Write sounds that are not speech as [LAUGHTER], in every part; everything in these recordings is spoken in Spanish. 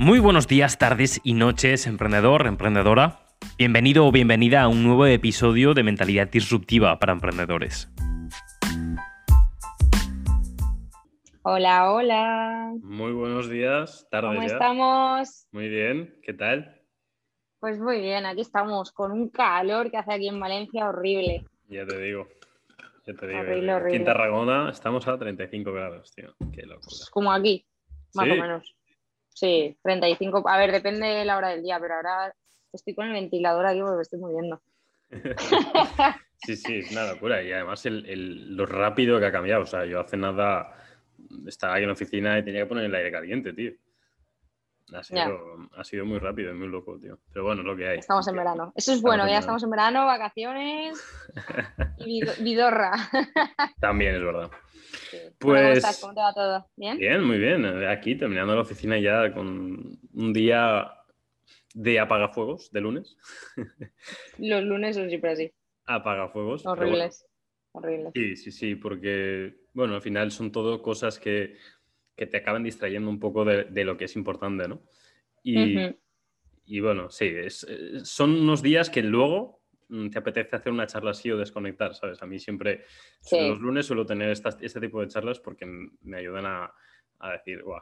Muy buenos días, tardes y noches, emprendedor, emprendedora. Bienvenido o bienvenida a un nuevo episodio de Mentalidad Disruptiva para Emprendedores. Hola, hola. Muy buenos días, tardes ¿Cómo ya. estamos? Muy bien, ¿qué tal? Pues muy bien, aquí estamos con un calor que hace aquí en Valencia horrible. Ya te digo. Ya te digo. Horrible. Aquí horrible. en Tarragona estamos a 35 grados, tío. Qué locura. Pues como aquí, más ¿Sí? o menos. Sí, 35. A ver, depende de la hora del día, pero ahora estoy con el ventilador aquí porque me estoy muriendo. [LAUGHS] Sí, sí, es una locura. Y además el, el- lo rápido que ha cambiado. O sea, yo hace nada estaba aquí en la oficina y tenía que poner el aire caliente, tío. Ha sido, ha sido muy rápido, es muy loco, tío. Pero bueno, es lo que hay. Estamos en verano. Eso es Estamos bueno, en ya verano. estamos en verano, vacaciones y vid- [LAUGHS] vidorra. [LAUGHS] También es verdad. Sí. Pues- ¿Cómo estás? ¿Cómo te va todo? ¿Bien? Bien, muy bien. Aquí terminando la oficina ya con un día de apagafuegos de lunes. [LAUGHS] Los lunes son siempre así, Apagafuegos. bueno. horribles. Horribles. Sí, sí, sí, porque, bueno, al final son todo cosas que, que te acaban distrayendo un poco de, de lo que es importante, ¿no? Y, y bueno, sí, es- eh, son unos días que luego mm, te apetece hacer una charla así o desconectar, ¿sabes? A mí siempre, Sí. los lunes suelo tener estas- este tipo de charlas porque me ayudan a, a decir, guau,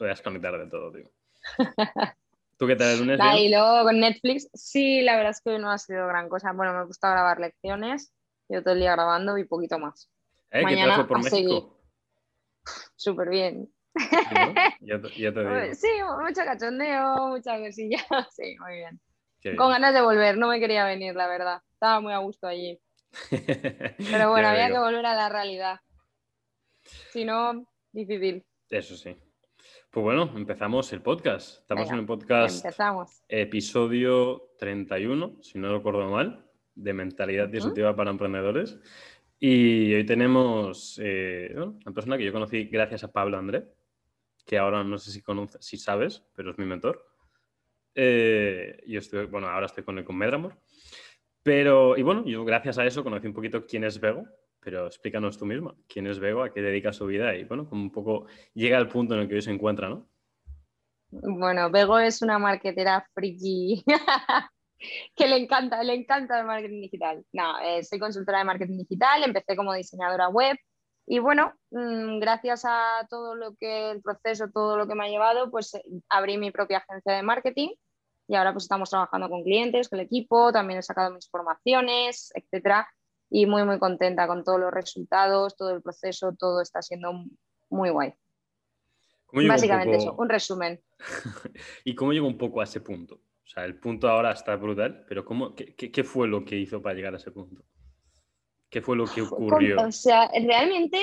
voy a desconectar de todo, tío. [LAUGHS] ¿Tú qué tal el lunes? Y luego con Netflix, sí, la verdad es que no ha sido gran cosa. Bueno, me gusta grabar lecciones, yo todo el día grabando y poquito más. ¿Eh? ¿Qué tal mañana fue por? Súper bien. Sí, ¿no? [LAUGHS] Ya te, ya te digo. Sí, mucho cachondeo, mucha cosilla. [LAUGHS] Sí, muy bien. Qué bien. Con ganas de volver, no me quería venir, la verdad. Estaba muy a gusto allí. [LAUGHS] Pero bueno, había que volver a la realidad. Si no, difícil. Eso sí. Pues bueno, empezamos el podcast. Estamos Venga, en el podcast Empezamos. episodio 31, si no recuerdo mal, de Mentalidad. Disruptiva para Emprendedores. Y hoy tenemos eh, una persona que yo conocí gracias a Pablo André, que ahora no sé si, conoces, si sabes, pero es mi mentor. Eh, yo estoy, bueno, ahora estoy con él con Medramor. Pero, y bueno, yo gracias a eso conocí un poquito quién es Vego, pero explícanos tú misma, quién es Vego, a qué dedica su vida y, bueno, como un poco llega al punto en el que hoy se encuentra, ¿no? Bueno, Bego es una marketera friki [LAUGHS] que le encanta, le encanta el marketing digital. No, eh, soy consultora de marketing digital, empecé como diseñadora web y bueno, mm, gracias a todo lo que el proceso, todo lo que me ha llevado, pues eh, abrí mi propia agencia de marketing y ahora pues estamos trabajando con clientes, con el equipo, también he sacado mis formaciones, etcétera, y muy muy contenta con todos los resultados, todo el proceso, todo está siendo muy guay. ¿Cómo llegó un Básicamente poco- eso, un resumen. [LAUGHS] ¿Y cómo llegó un poco a ese punto? O sea, el punto ahora está brutal, pero ¿cómo, qué, qué- qué fue lo que hizo para llegar a ese punto? ¿Qué fue lo que ocurrió? O sea, realmente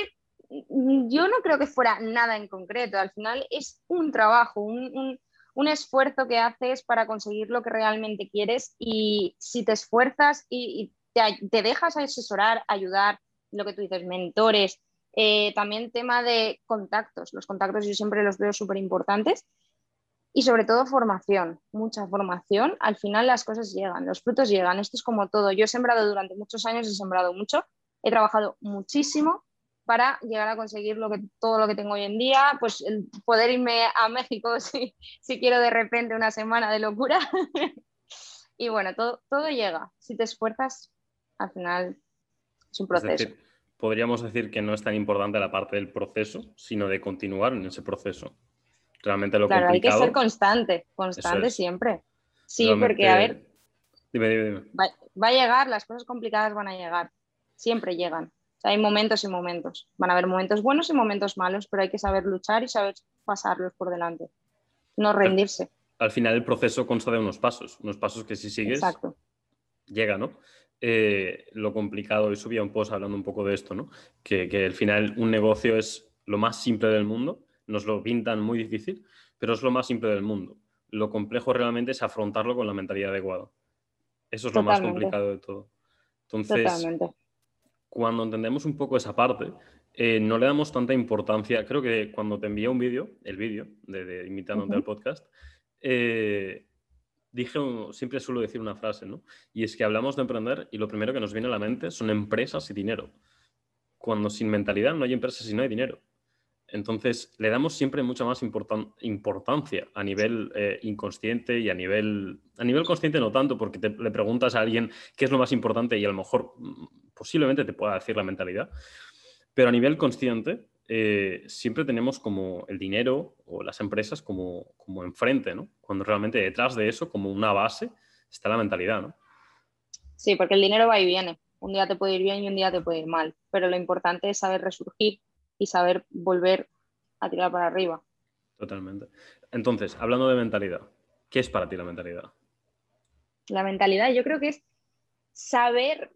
mm, yo no creo que fuera nada en concreto. Al final es un trabajo, un, un- un esfuerzo que haces para conseguir lo que realmente quieres y si te esfuerzas y, y te, te dejas asesorar, ayudar, lo que tú dices, mentores, eh, también tema de contactos. Los contactos yo siempre los veo súper importantes. Y sobre todo formación, mucha formación. Al final las cosas llegan, los frutos llegan. Esto es como todo. Yo he sembrado durante muchos años, he sembrado mucho, he trabajado muchísimo para llegar a conseguir lo que, todo lo que tengo hoy en día, pues el poder irme a México [LAUGHS] si, si quiero de repente una semana de locura. [LAUGHS] y bueno, todo, todo llega. Si te esfuerzas, al final es un Es proceso. decir, podríamos decir que no es tan importante la parte del proceso, sino de continuar en ese proceso. Realmente lo claro, hay que complicado. ser constante, constante es. siempre. Sí, realmente- porque a ver, Dime, dime, dime. va, va a llegar, las cosas complicadas van a llegar, siempre llegan. O sea, hay momentos y momentos. Van a haber momentos buenos y momentos malos, pero hay que saber luchar y saber pasarlos por delante. No rendirse. Al final el proceso consta de unos pasos, unos pasos que si sigues, Exacto. llega, ¿no? Eh, lo complicado, hoy subía un post hablando un poco de esto, ¿no? Que, que al final un negocio es lo más simple del mundo, nos lo pintan muy difícil, pero es lo más simple del mundo. Lo complejo realmente es afrontarlo con la mentalidad adecuada. Eso es lo más complicado de todo. Entonces, Totalmente. cuando entendemos un poco esa parte, eh, no le damos tanta importancia. Creo que cuando te envié un vídeo, el vídeo de, de invitándote al podcast, eh, dije, siempre suelo decir una frase, ¿no? Y es que hablamos de emprender y lo primero que nos viene a la mente son empresas y dinero. Cuando sin mentalidad no hay empresas y no hay dinero. Entonces, le damos siempre mucha más importancia a nivel eh, inconsciente y a nivel, a nivel consciente no tanto, porque le preguntas a alguien qué es lo más importante y a lo mejor mm, posiblemente te pueda decir la mentalidad, pero a nivel consciente eh, siempre tenemos como el dinero o las empresas como, como enfrente, ¿no? Cuando realmente detrás de eso, como una base, está la mentalidad, ¿no? Sí, porque el dinero va y viene. Un día te puede ir bien y un día te puede ir mal, pero lo importante es saber resurgir y saber volver a tirar para arriba. Totalmente. Entonces, hablando de mentalidad, ¿qué es para ti la mentalidad? La mentalidad yo creo que es saber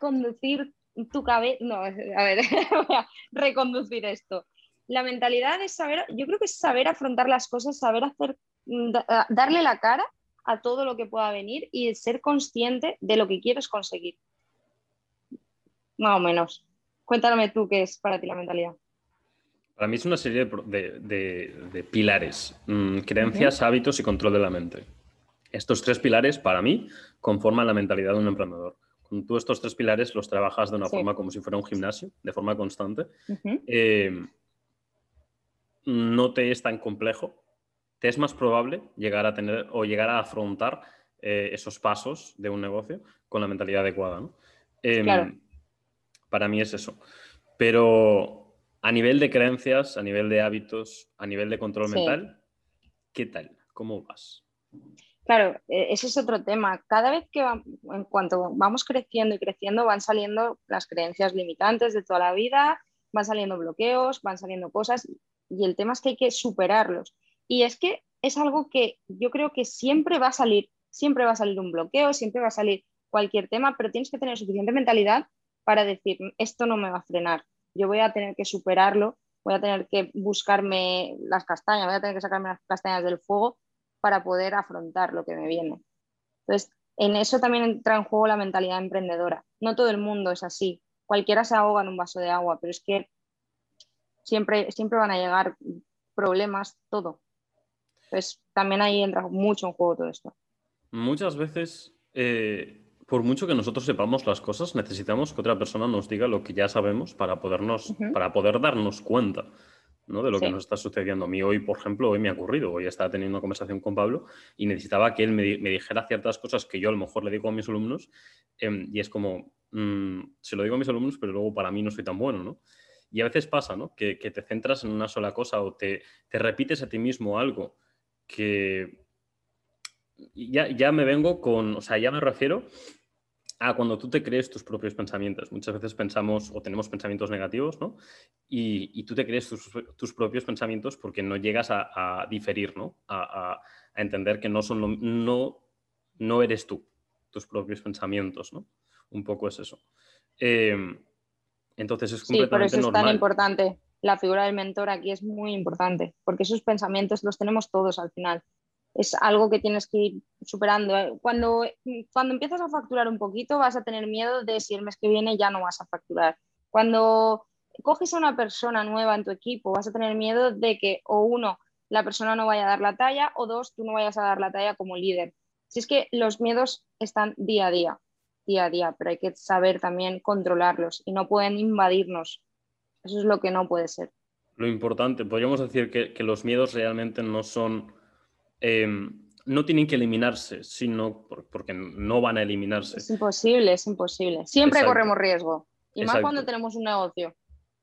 conducir tu cabeza, no, a ver, [LAUGHS] voy a reconducir esto. La mentalidad es saber, yo creo que es saber afrontar las cosas, saber hacer, darle la cara a todo lo que pueda venir y ser consciente de lo que quieres conseguir. Más o menos. Cuéntame tú qué es para ti la mentalidad. Para mí es una serie de, pilares, mm, creencias, hábitos y control de la mente. Estos tres pilares, para mí, conforman la mentalidad de un emprendedor. Cuando tú estos tres pilares los trabajas de una forma como si fuera un gimnasio, de forma constante, eh, no te es tan complejo, te es más probable llegar a tener o llegar a afrontar eh, esos pasos de un negocio con la mentalidad adecuada. Em, claro para mí es eso. Pero a nivel de creencias, a nivel de hábitos, a nivel de control mental, ¿qué tal? ¿Cómo vas? Claro, e, ese es otro tema. Cada vez que, en cuanto vamos creciendo y creciendo, van saliendo las creencias limitantes de toda la vida, van saliendo bloqueos, van saliendo cosas y el tema es que hay que superarlos. Y es que es algo que yo creo que siempre va a salir, siempre va a salir un bloqueo, siempre va a salir cualquier tema, pero tienes que tener suficiente mentalidad para decir, esto no me va a frenar, yo voy a tener que superarlo, voy a tener que buscarme las castañas, voy a tener que sacarme las castañas del fuego para poder afrontar lo que me viene. Entonces, en eso también entra en juego la mentalidad emprendedora. No todo el mundo es así. Cualquiera se ahoga en un vaso de agua, pero es que siempre, siempre van a llegar problemas, todo. Entonces, también ahí entra mucho en juego todo esto. Muchas veces eh, por mucho que nosotros sepamos las cosas, necesitamos que otra persona nos diga lo que ya sabemos para, podernos, para poder darnos cuenta ¿no? de lo que nos está sucediendo. A mí hoy, por ejemplo, hoy me ha ocurrido, hoy estaba teniendo una conversación con Pablo y necesitaba que él me, dijera ciertas cosas que yo a lo mejor le digo a mis alumnos em, y es como, mm, se lo digo a mis alumnos, pero luego para mí no soy tan bueno, ¿no? Y a veces pasa, ¿no? Que, te centras en una sola cosa o te, te repites a ti mismo algo que ya, ya me vengo con, o sea, ya me refiero a cuando tú te crees tus propios pensamientos. Muchas veces pensamos o tenemos pensamientos negativos, ¿no? Y, tú te crees tus, propios pensamientos porque no llegas a, diferir, ¿no? A, entender que no, son no, no eres tú, tus propios pensamientos, ¿no? Un poco es eso. Em, entonces es completamente sí, por eso es tan importante. La figura del mentor aquí es muy importante, porque esos pensamientos los tenemos todos al final es algo que tienes que ir superando. ¿eh? Cuando, cuando empiezas a facturar un poquito, vas a tener miedo de si el mes que viene ya no vas a facturar. Cuando coges a una persona nueva en tu equipo, vas a tener miedo de que o uno, la persona no vaya a dar la talla, o dos, tú no vayas a dar la talla como líder. Si es que los miedos están día a día, día a día, pero hay que saber también controlarlos y no pueden invadirnos. Eso es lo que no puede ser. Lo importante, podríamos decir que, que los miedos realmente no son Em, no tienen que eliminarse, sino porque no van a eliminarse. Es imposible, es imposible. Siempre corremos riesgo. Y más cuando tenemos un negocio.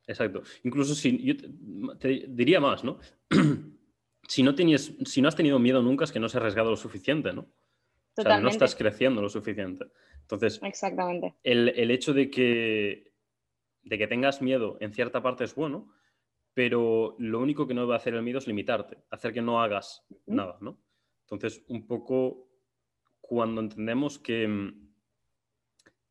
Exacto. Incluso si yo te, diría más, ¿no? [CLEARS THROAT] si no tenías, si no has tenido miedo nunca es que no has arriesgado lo suficiente, ¿no? O sea, no estás creciendo lo suficiente. Entonces, Exactamente. El, el, hecho de que, de que tengas miedo en cierta parte es bueno, pero lo único que no va a hacer el miedo es limitarte, hacer que no hagas nada, ¿no? Entonces, un poco cuando entendemos que, mm,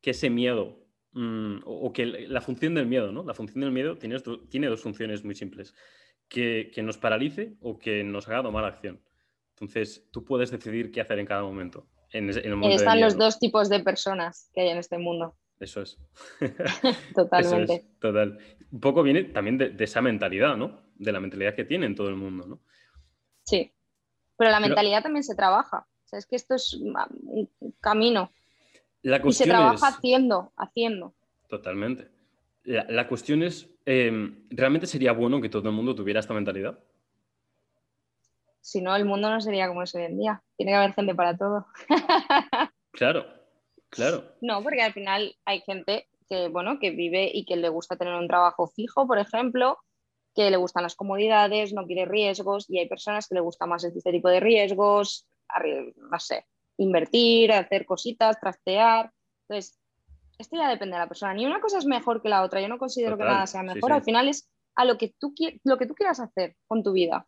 que ese miedo, mm, o, que la función del miedo, ¿no? La función del miedo tiene, tiene dos funciones muy simples, que, nos paralice o que nos haga tomar acción. Entonces, tú puedes decidir qué hacer en cada momento. En, Están los dos tipos de personas que hay en este mundo. [LAUGHS] [LAUGHS] Eso es. Totalmente. total. Un poco viene también de, esa mentalidad, ¿no? De la mentalidad que tiene en todo el mundo, ¿no? Sí. Pero la mentalidad también se trabaja. O sea, es que esto es un camino. La y se trabaja haciendo, haciendo. Totalmente. La, cuestión es, em, ¿realmente sería bueno que todo el mundo tuviera esta mentalidad? Si no, el mundo no sería como es hoy en día. Tiene que haber gente para todo. [LAUGHS] claro, claro. No, porque al final hay gente que, bueno, que vive y que le gusta tener un trabajo fijo, por ejemplo, que le gustan las comodidades, no quiere riesgos, y hay personas que le gusta más este tipo de riesgos, no sé, invertir, hacer cositas, trastear. Entonces, esto ya depende de la persona. Ni una cosa es mejor que la otra. Yo no considero que nada sea mejor. Al final es a lo que, tú, lo que tú quieras hacer con tu vida.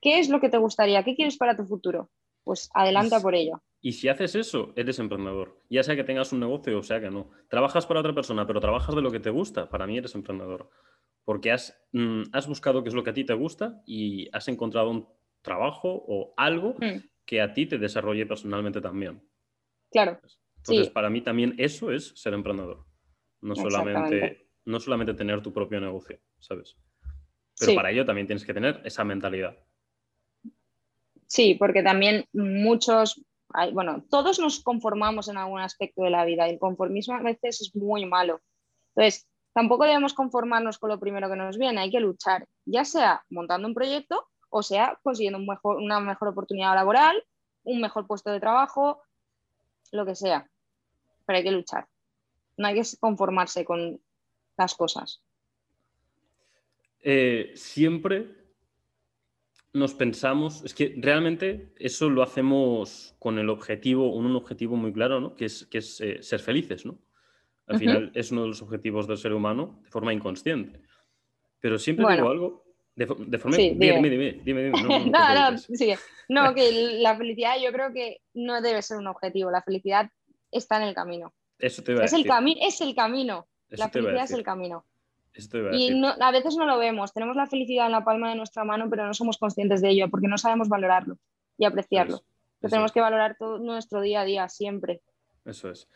¿Qué es lo que te gustaría? ¿Qué quieres para tu futuro? Pues adelanta por ello. Y si haces eso, eres emprendedor. Ya sea que tengas un negocio o sea que no. Trabajas para otra persona, pero trabajas de lo que te gusta. Para mí eres emprendedor. Porque has, mm, has buscado qué es lo que a ti te gusta y has encontrado un trabajo o algo mm. que a ti te desarrolle personalmente también. Claro. Entonces, para mí también eso es ser emprendedor. No solamente, no solamente tener tu propio negocio, ¿sabes? Pero para ello también tienes que tener esa mentalidad. Sí, porque también muchos, bueno, todos nos conformamos en algún aspecto de la vida y el conformismo a veces es muy malo. Entonces, tampoco debemos conformarnos con lo primero que nos viene, hay que luchar, ya sea montando un proyecto o sea consiguiendo una mejor oportunidad laboral, un mejor puesto de trabajo, lo que sea, pero hay que luchar. No hay que conformarse con las cosas. Eh, siempre nos pensamos, es que realmente eso lo hacemos con el objetivo, un objetivo muy claro, ¿no? que es, que es eh, ser felices. ¿no? Al final es uno de los objetivos del ser humano de forma inconsciente. Pero siempre digo algo, de, forma... dime, dime, dime, No, no, [LAUGHS] no, que la felicidad yo creo que no debe ser un objetivo, la felicidad está en el camino. Eso te iba a es decir. El es el camino. la felicidad es el camino. Y a veces no lo vemos. Tenemos la felicidad en la palma de nuestra mano, pero no somos conscientes de ello porque no sabemos valorarlo y apreciarlo. tenemos que valorar todo nuestro día a día siempre. Eso es.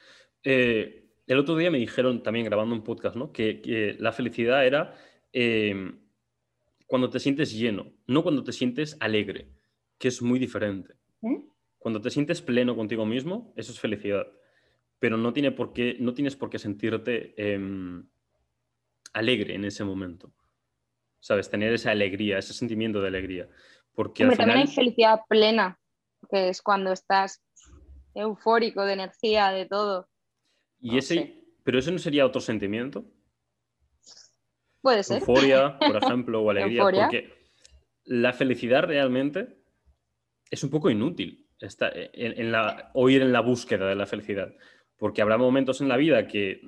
Eh, el otro día me dijeron también grabando un podcast, ¿no? Que, la felicidad era em, cuando te sientes lleno, no cuando te sientes alegre, que es muy diferente. ¿Eh? Cuando te sientes pleno contigo mismo, eso es felicidad pero no, tiene por qué, no tienes por qué sentirte em, alegre en ese momento. ¿Sabes? Tener esa alegría, ese sentimiento de alegría. Porque también hay felicidad plena, que es cuando estás eufórico de energía, de todo. Y ese, pero ese no sería otro sentimiento. Puede ser. Euforia, [LAUGHS] por ejemplo, o alegría. Porque la felicidad realmente es un poco inútil está en, la, o ir en la búsqueda de la felicidad. Porque habrá momentos en la vida que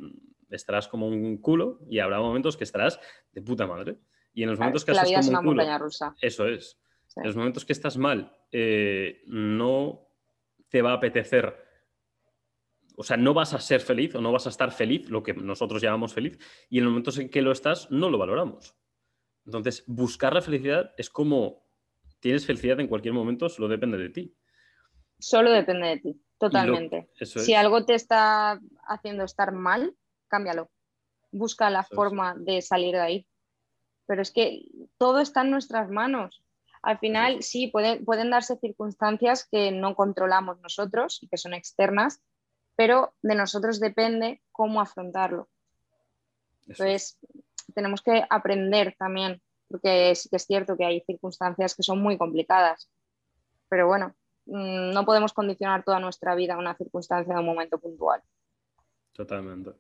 estarás como un culo y habrá momentos que estarás de puta madre. Y en los momentos que estás como un culo, rusa. Eso es. En los momentos que estás mal, eh, no te va a apetecer, o sea, no vas a ser feliz o no vas a estar feliz, lo que nosotros llamamos feliz, y en los momentos en que lo estás, no lo valoramos. Entonces, buscar la felicidad es como tienes felicidad en cualquier momento, solo depende de ti. Solo depende de ti. Totalmente. Si algo te está haciendo estar mal, cámbialo. Busca la forma de salir de ahí. Pero es que todo está en nuestras manos. Al final, sí, pueden darse circunstancias que no controlamos nosotros y que son externas, pero de nosotros depende cómo afrontarlo. Entonces, tenemos que aprender también, porque sí que es cierto que hay circunstancias que son muy complicadas. Pero bueno, Mm, no podemos condicionar toda nuestra vida a una circunstancia de un momento puntual. Totalmente.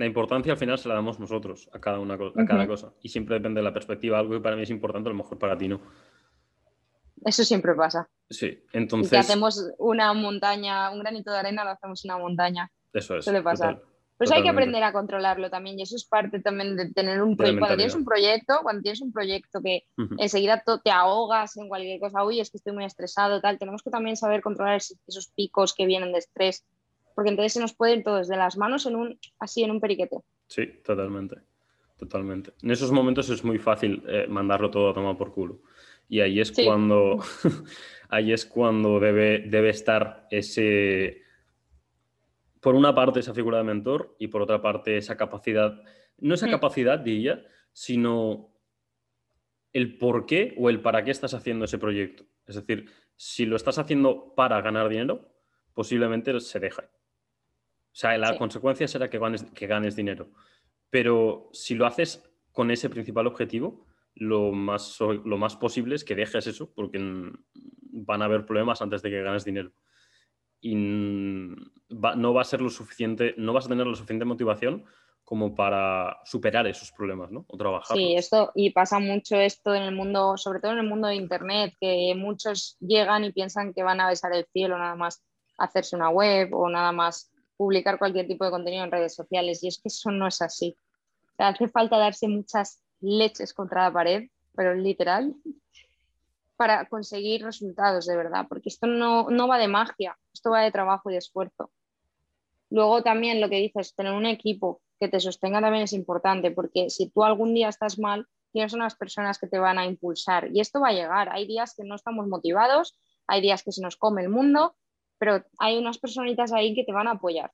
La importancia al final se la damos nosotros a cada, una, a cada cosa y siempre depende de la perspectiva. Algo que para mí es importante, a lo mejor para ti no. Eso siempre pasa. Sí, entonces. Y hacemos una montaña, un granito de arena, lo hacemos una montaña. Eso es. Suele pasar. Pues hay que aprender a controlarlo también y eso es parte también de tener un proyecto. Cuando tienes un proyecto, cuando tienes un proyecto que enseguida te ahogas en cualquier cosa, uy, es que estoy muy estresado, tal, tenemos que también saber controlar esos picos que vienen de estrés, porque entonces se nos puede ir todo desde las manos en un, así en un periquete. Sí, totalmente, totalmente. En esos momentos es muy fácil eh, mandarlo todo a tomar por culo. Y ahí es cuando, [LAUGHS] ahí es cuando debe, debe estar ese por una parte esa figura de mentor y por otra parte esa capacidad, no esa mm. capacidad diría, sino el por qué o el para qué estás haciendo ese proyecto. Es decir, si lo estás haciendo para ganar dinero, posiblemente se deja. O sea, la consecuencia será que ganes, que ganes dinero. pero si lo haces con ese principal objetivo, lo más, lo más posible es que dejes eso, porque van a haber problemas antes de que ganes dinero. Y no va a ser lo suficiente, no vas a tener la suficiente motivación como para superar esos problemas, ¿no? O trabajar. Sí, esto, y pasa mucho esto en el mundo, sobre todo en el mundo de Internet, que muchos llegan y piensan que van a besar el cielo nada más hacerse una web o nada más publicar cualquier tipo de contenido en redes sociales. Y es que eso no es así. hace falta darse muchas leches contra la pared, pero literal, para conseguir resultados de verdad, porque esto no, no va de magia, esto va de trabajo y de esfuerzo. Luego también lo que dices, tener un equipo que te sostenga también es importante, porque si tú algún día estás mal, tienes unas personas que te van a impulsar y esto va a llegar. Hay días que no estamos motivados, hay días que se nos come el mundo, pero hay unas personitas ahí que te van a apoyar.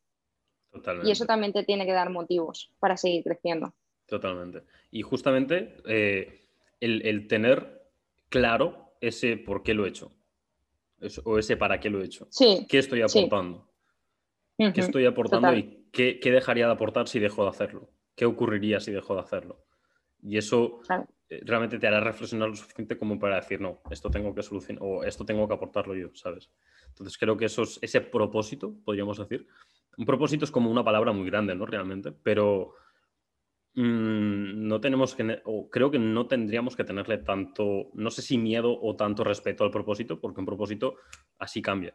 Y eso también te tiene que dar motivos para seguir creciendo. Totalmente. Y justamente eh, el, tener claro ese por qué lo he hecho. o ese para qué lo he hecho. Sí. ¿Qué estoy aportando? ¿Qué estoy aportando y qué, dejaría de aportar si dejo de hacerlo? ¿Qué ocurriría si dejo de hacerlo? Y eso eh, realmente te hará reflexionar lo suficiente como para decir, no, esto tengo que solucionar o esto tengo que aportarlo yo, ¿sabes? Entonces creo que eso es, ese propósito, podríamos decir. Un propósito es como una palabra muy grande, ¿no? Realmente, pero mm, no tenemos que, o creo que no tendríamos que tenerle tanto, no sé si miedo o tanto respeto al propósito, porque un propósito así cambia.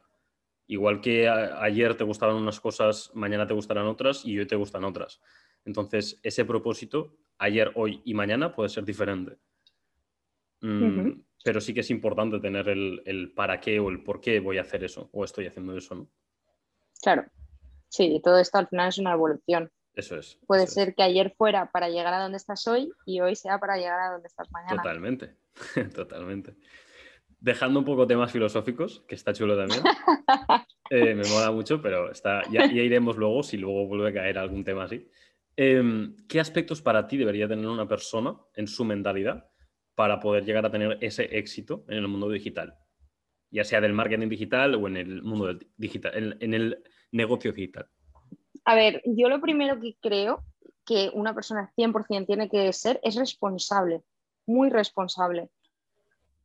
Igual que ayer te gustaban unas cosas, mañana te gustarán otras y hoy te gustan otras. Entonces, ese propósito, ayer, hoy y mañana, puede ser diferente. Mm, pero sí que es importante tener el, para qué o el por qué voy a hacer eso o estoy haciendo eso, ¿no? Claro. Sí, todo esto al final es una evolución. Eso es. Puede ser que ayer fuera para llegar a donde estás hoy y hoy sea para llegar a donde estás mañana. Totalmente, [LAUGHS] totalmente dejando un poco temas filosóficos, que está chulo también. [LAUGHS] Eh, me mola mucho, pero está, ya, iremos luego si luego vuelve a caer algún tema así. Em, ¿Qué aspectos para ti debería tener una persona en su mentalidad para poder llegar a tener ese éxito en el mundo digital? Ya sea del marketing digital o en el mundo del digital, en el negocio digital. A ver, yo lo primero que creo que una persona 100% tiene que ser es responsable, muy responsable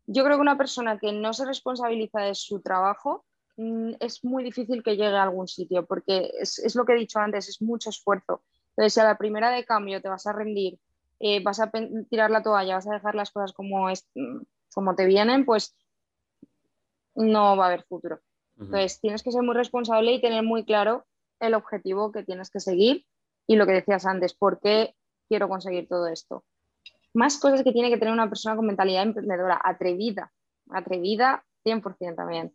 yo creo que una persona que no se responsabiliza de su trabajo mm, es muy difícil que llegue a algún sitio, porque es, lo que he dicho antes, es mucho esfuerzo. Entonces, si a la primera de cambio te vas a rendir, eh, vas a tirar la toalla, vas a dejar las cosas como, es, mm, como te vienen, pues no va a haber futuro. Entonces, tienes que ser muy responsable y tener muy claro el objetivo que tienes que seguir y lo que decías antes, ¿por qué quiero conseguir todo esto? más cosas que tiene que tener una persona con mentalidad emprendedora, atrevida, atrevida 100% también.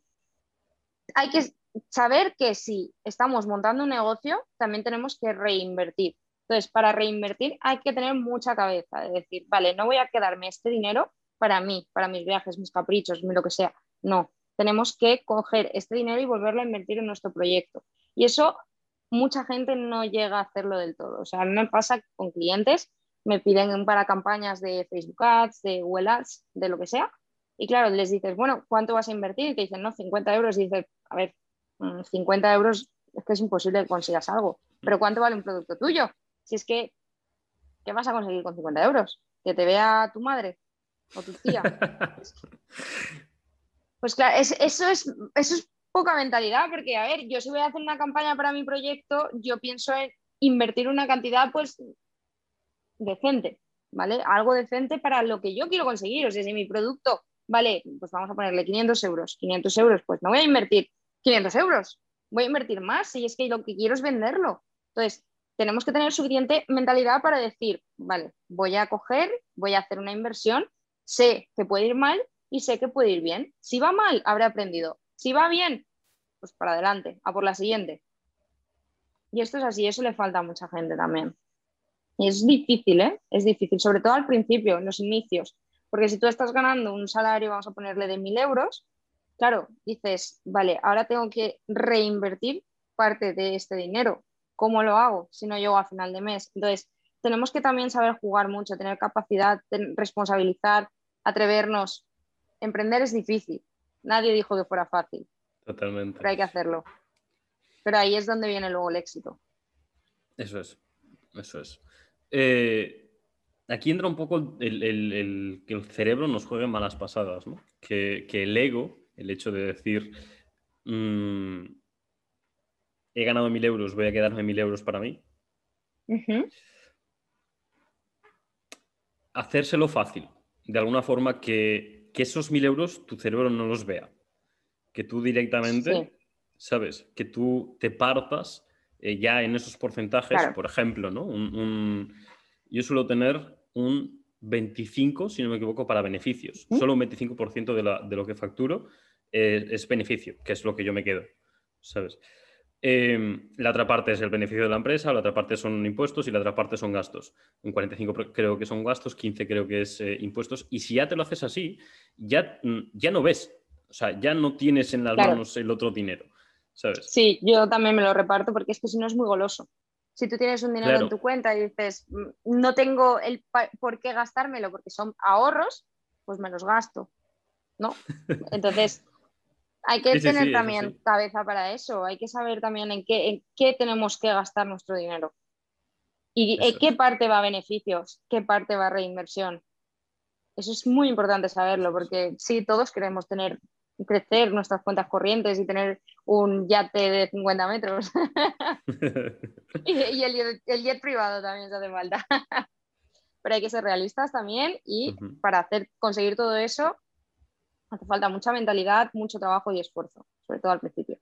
Hay que saber que si estamos montando un negocio, también tenemos que reinvertir. Entonces, para reinvertir hay que tener mucha cabeza, de decir, vale, no voy a quedarme este dinero para mí, para mis viajes, mis caprichos, lo que sea. No, tenemos que coger este dinero y volverlo a invertir en nuestro proyecto. Y eso mucha gente no llega a hacerlo del todo. O sea, a mí me pasa con clientes me piden para campañas de Facebook Ads, de Google Ads, de lo que sea. Y claro, les dices, bueno, ¿cuánto vas a invertir? Y te dicen, no, 50 euros. Y dices, a ver, 50 mm, euros es que es imposible que consigas algo. Pero ¿cuánto vale un producto tuyo? Si es que, ¿qué vas a conseguir con 50 euros? ¿Que te vea tu madre o tu tía? [LAUGHS] pues claro, eso, es, eso es poca mentalidad, porque a ver, yo si voy a hacer una campaña para mi proyecto, yo pienso en invertir una cantidad pues decente, ¿vale? Algo decente para lo que yo quiero conseguir. O sea, si mi producto, vale, pues vamos a ponerle 500 euros, 500 euros, pues no voy a invertir 500 euros, voy a invertir más si es que lo que quiero es venderlo. Entonces, tenemos que tener suficiente mentalidad para decir, vale, voy a coger, voy a hacer una inversión, sé que puede ir mal y sé que puede ir bien. Si va mal, habré aprendido. Si va bien, pues para adelante, a por la siguiente. Y esto es así, eso le falta a mucha gente también. Y es difícil, ¿eh? Es difícil, sobre todo al principio, en los inicios. Porque si tú estás ganando un salario, vamos a ponerle de mil euros, claro, dices, vale, ahora tengo que reinvertir parte de este dinero. ¿Cómo lo hago si no llego a final de mes? Entonces, tenemos que también saber jugar mucho, tener capacidad, responsabilizar, atrevernos. Emprender es difícil. Nadie dijo que fuera fácil. Totalmente. Pero hay que hacerlo. Pero ahí es donde viene luego el éxito. Eso es. Eso es. eh, aquí entra un poco el, que el cerebro nos juegue malas pasadas, ¿no? Que, el ego, el hecho de decir, mm, he ganado mil euros, voy a quedarme mil euros para mí. Hacérselo fácil, de alguna forma que, esos mil euros tu cerebro no los vea. Que tú directamente, ¿sabes? Que tú te partas eh, ya en esos porcentajes, por ejemplo, ¿no? yo suelo tener un 25, si no me equivoco, para beneficios. ¿Mm? Solo un 25% de, de, lo que facturo eh, es beneficio, que es lo que yo me quedo, ¿sabes? Em, la otra parte es el beneficio de la empresa, la otra parte son impuestos y la otra parte son gastos. Un 45 creo que son gastos, 15 creo que es eh, impuestos. Y si ya te lo haces así, ya, mm, ya no ves, o sea, ya no tienes en las manos el otro dinero. ¿sabes? Sí, yo también me lo reparto porque es que si no es muy goloso. Si tú tienes un dinero en tu cuenta y dices, mm, no tengo el por qué gastármelo porque son ahorros, pues me los gasto. ¿No? [LAUGHS] Entonces, hay que tener también cabeza para eso, hay que saber también en qué, en qué tenemos que gastar nuestro dinero. Y qué parte va a beneficios, qué parte va a reinversión. Eso es muy importante saberlo, porque sí, todos queremos tener, crecer nuestras cuentas corrientes y tener un yate de 50 metros. [LAUGHS] y, el, jet privado también se hace falta. [LAUGHS] Pero hay que ser realistas también y para hacer, conseguir todo eso hace falta mucha mentalidad, mucho trabajo y esfuerzo, sobre todo al principio.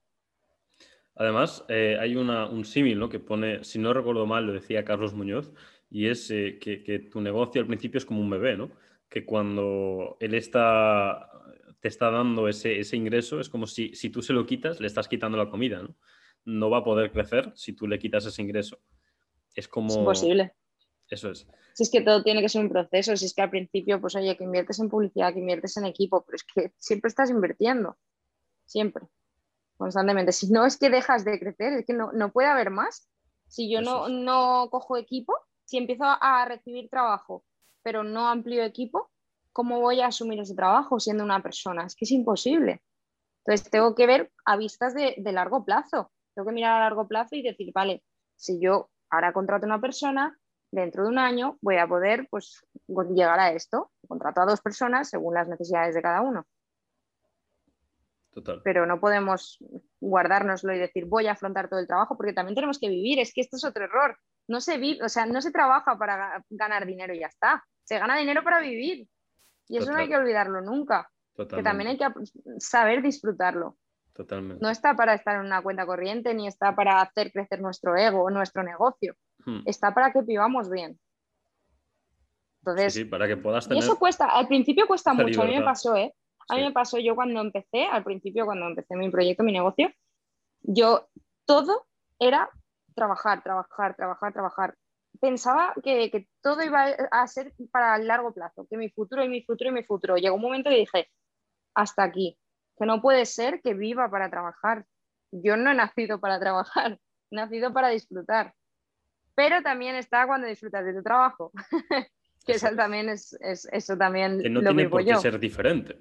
Además, eh, hay un símil ¿no? que pone, si no recuerdo mal, lo decía Carlos Muñoz, y es eh, que, tu negocio al principio es como un bebé, ¿no? Que cuando él está, te está dando ese, ingreso, es como si, si tú se lo quitas, le estás quitando la comida, ¿no? No va a poder crecer si tú le quitas ese ingreso. Es como... Es imposible. Eso es. Si es que todo tiene que ser un proceso, si es que al principio, pues oye, que inviertes en publicidad, que inviertes en equipo, pero es que siempre estás invirtiendo, siempre, constantemente. Si no es que dejas de crecer, es que no, puede haber más. Si yo no, no cojo equipo, si empiezo a recibir trabajo, pero no amplío equipo, ¿cómo voy a asumir ese trabajo siendo una persona? Es que es imposible. Entonces tengo que ver a vistas de, de largo plazo. Tengo que mirar a largo plazo y decir, vale, si yo ahora contrato a una persona, dentro de un año voy a poder pues, llegar a esto. Contrato a dos personas según las necesidades de cada uno. Total. Pero no podemos guardárnoslo y decir voy a afrontar todo el trabajo porque también tenemos que vivir. Es que esto es otro error. No se, vive, o sea, no se trabaja para ganar dinero y ya está. Se gana dinero para vivir. Y eso no hay que olvidarlo nunca. Que también hay que saber disfrutarlo. Totalmente. No está para estar en una cuenta corriente ni está para hacer crecer nuestro ego o nuestro negocio. Hmm. está para que vivamos bien. Entonces, sí, para que puedas tener. Y eso cuesta, al principio cuesta [LAUGHS] mucho. A mí me pasó, ¿eh? A mí me pasó yo cuando empecé, al principio, cuando empecé mi proyecto, mi negocio, yo todo era trabajar, trabajar, trabajar, trabajar. Pensaba que, que, todo iba a ser para el largo plazo, que mi futuro y mi futuro y mi futuro. Llegó un momento que dije, hasta aquí, que no puede ser que viva para trabajar. Yo no he nacido para trabajar, he nacido para disfrutar pero también está cuando disfrutas de tu trabajo, [LAUGHS] que eso también es, eso también que no tiene por qué ser diferente.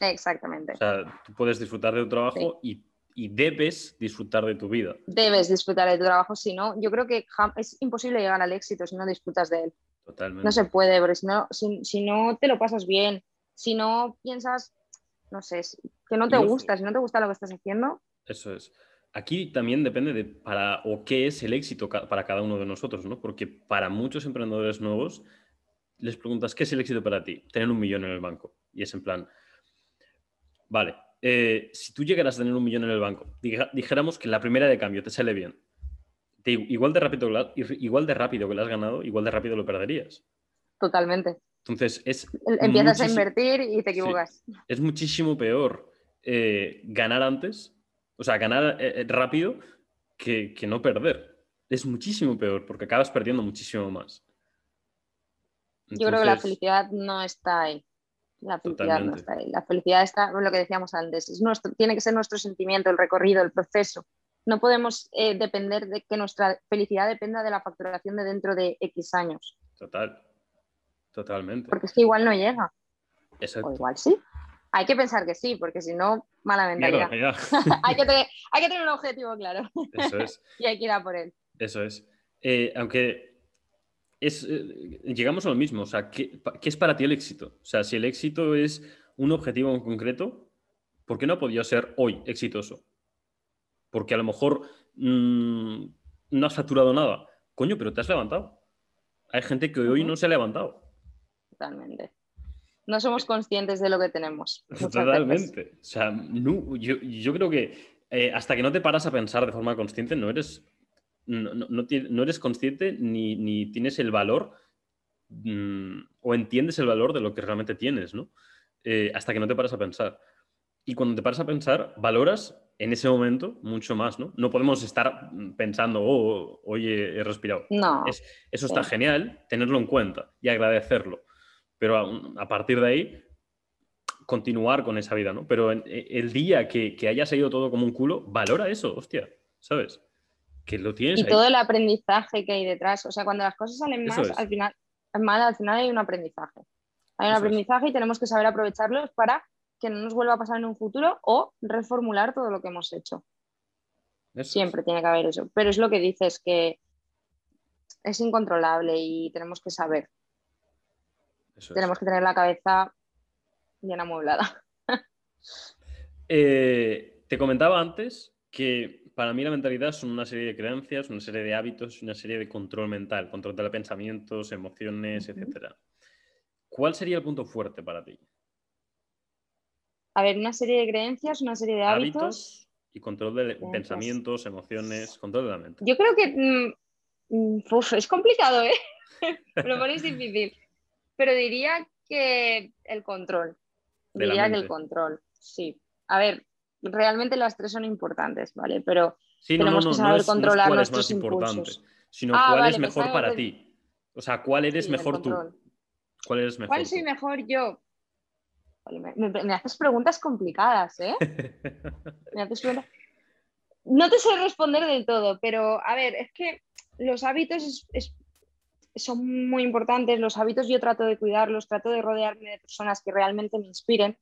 Exactamente. O sea, tú puedes disfrutar de tu trabajo y, debes disfrutar de tu vida. Debes disfrutar de tu trabajo, si no, yo creo que es imposible llegar al éxito si no disfrutas de él. Totalmente. No se puede, porque si no, si, no te lo pasas bien, si no piensas, no sé, que no te gusta, si no te gusta lo que estás haciendo. Eso es aquí también depende de para o qué es el éxito para cada uno de nosotros, ¿no? Porque para muchos emprendedores nuevos les preguntas, ¿qué es el éxito para ti? Tener un millón en el banco. Y es en plan, vale, eh, si tú llegaras a tener un millón en el banco, dijéramos que la primera de cambio te sale bien, igual, de rápido, igual de rápido que lo has ganado, igual de rápido lo perderías. Totalmente. Entonces es... Empiezas a invertir y te equivocas. es muchísimo peor eh, ganar antes o sea, ganar eh, rápido que, no perder. Es muchísimo peor porque acabas perdiendo muchísimo más. Yo creo que la felicidad no está ahí. La felicidad no está ahí. La felicidad está, lo que decíamos antes, es nuestro, tiene que ser nuestro sentimiento, el recorrido, el proceso. No podemos eh, depender de que nuestra felicidad dependa de la facturación de dentro de X años. Total, totalmente. Porque es que igual no llega. O igual sí. Hay que pensar que sí, porque si no, mala mentalidad. [LAUGHS] hay, que tener, hay, que tener, un objetivo claro. Eso es. [LAUGHS] y hay que ir a por él. Eso es. Eh, aunque es, eh, llegamos a lo mismo. O sea, ¿qué, ¿qué, es para ti el éxito? O sea, si el éxito es un objetivo en concreto, ¿por qué no ha podido ser hoy exitoso? Porque a lo mejor mmm, no has facturado nada. Coño, pero te has levantado. Hay gente que hoy no se ha levantado. Totalmente. No somos conscientes de lo que tenemos. [LAUGHS] Totalmente. O sea, no, yo, yo, creo que eh, hasta que no te paras a pensar de forma consciente, no eres, no, no, no eres consciente ni, ni, tienes el valor mmm, o entiendes el valor de lo que realmente tienes, ¿no? Eh, hasta que no te paras a pensar. Y cuando te paras a pensar, valoras en ese momento mucho más, ¿no? No podemos estar pensando, oh, oye, he respirado. No. Es, eso está sí. genial, tenerlo en cuenta y agradecerlo. Pero a, a, partir de ahí, continuar con esa vida, ¿no? Pero en, el día que, que haya salido todo como un culo, valora eso, hostia, ¿sabes? Que lo tienes. Y ahí. todo el aprendizaje que hay detrás. O sea, cuando las cosas salen mal, al final, mal, al final hay un aprendizaje. Hay un eso aprendizaje es. y tenemos que saber aprovecharlos para que no nos vuelva a pasar en un futuro o reformular todo lo que hemos hecho. Eso Siempre es. tiene que haber eso. Pero es lo que dices, que es incontrolable y tenemos que saber. Eso tenemos es. que tener la cabeza bien amueblada. [LAUGHS] eh, te comentaba antes que para mí la mentalidad son una serie de creencias, una serie de hábitos, una serie de control mental, control de pensamientos, emociones, uh -huh. etc. ¿Cuál sería el punto fuerte para ti? A ver, una serie de creencias, una serie de hábitos. hábitos y control de creencias. pensamientos, emociones, control de la mente. Yo creo que mm, uf, es complicado, ¿eh? [LAUGHS] Lo pones difícil. Pero diría que el control. De diría que el control, sí. A ver, realmente las tres son importantes, ¿vale? Pero sí, no, tenemos no, no, que saber es, controlar es nuestros importante, impulsos. Sino ah, cuál vale, es mejor para ti. O sea, cuál eres sí, mejor tú. ¿Cuál eres mejor? ¿Cuál soy tú? mejor yo? Me, me, me, haces preguntas complicadas, ¿eh? [LAUGHS] me haces preguntas... No te sé responder del todo, pero a ver, es que los hábitos es, es, son muy importantes. Los hábitos yo trato de cuidarlos, trato de rodearme de personas que realmente me inspiren,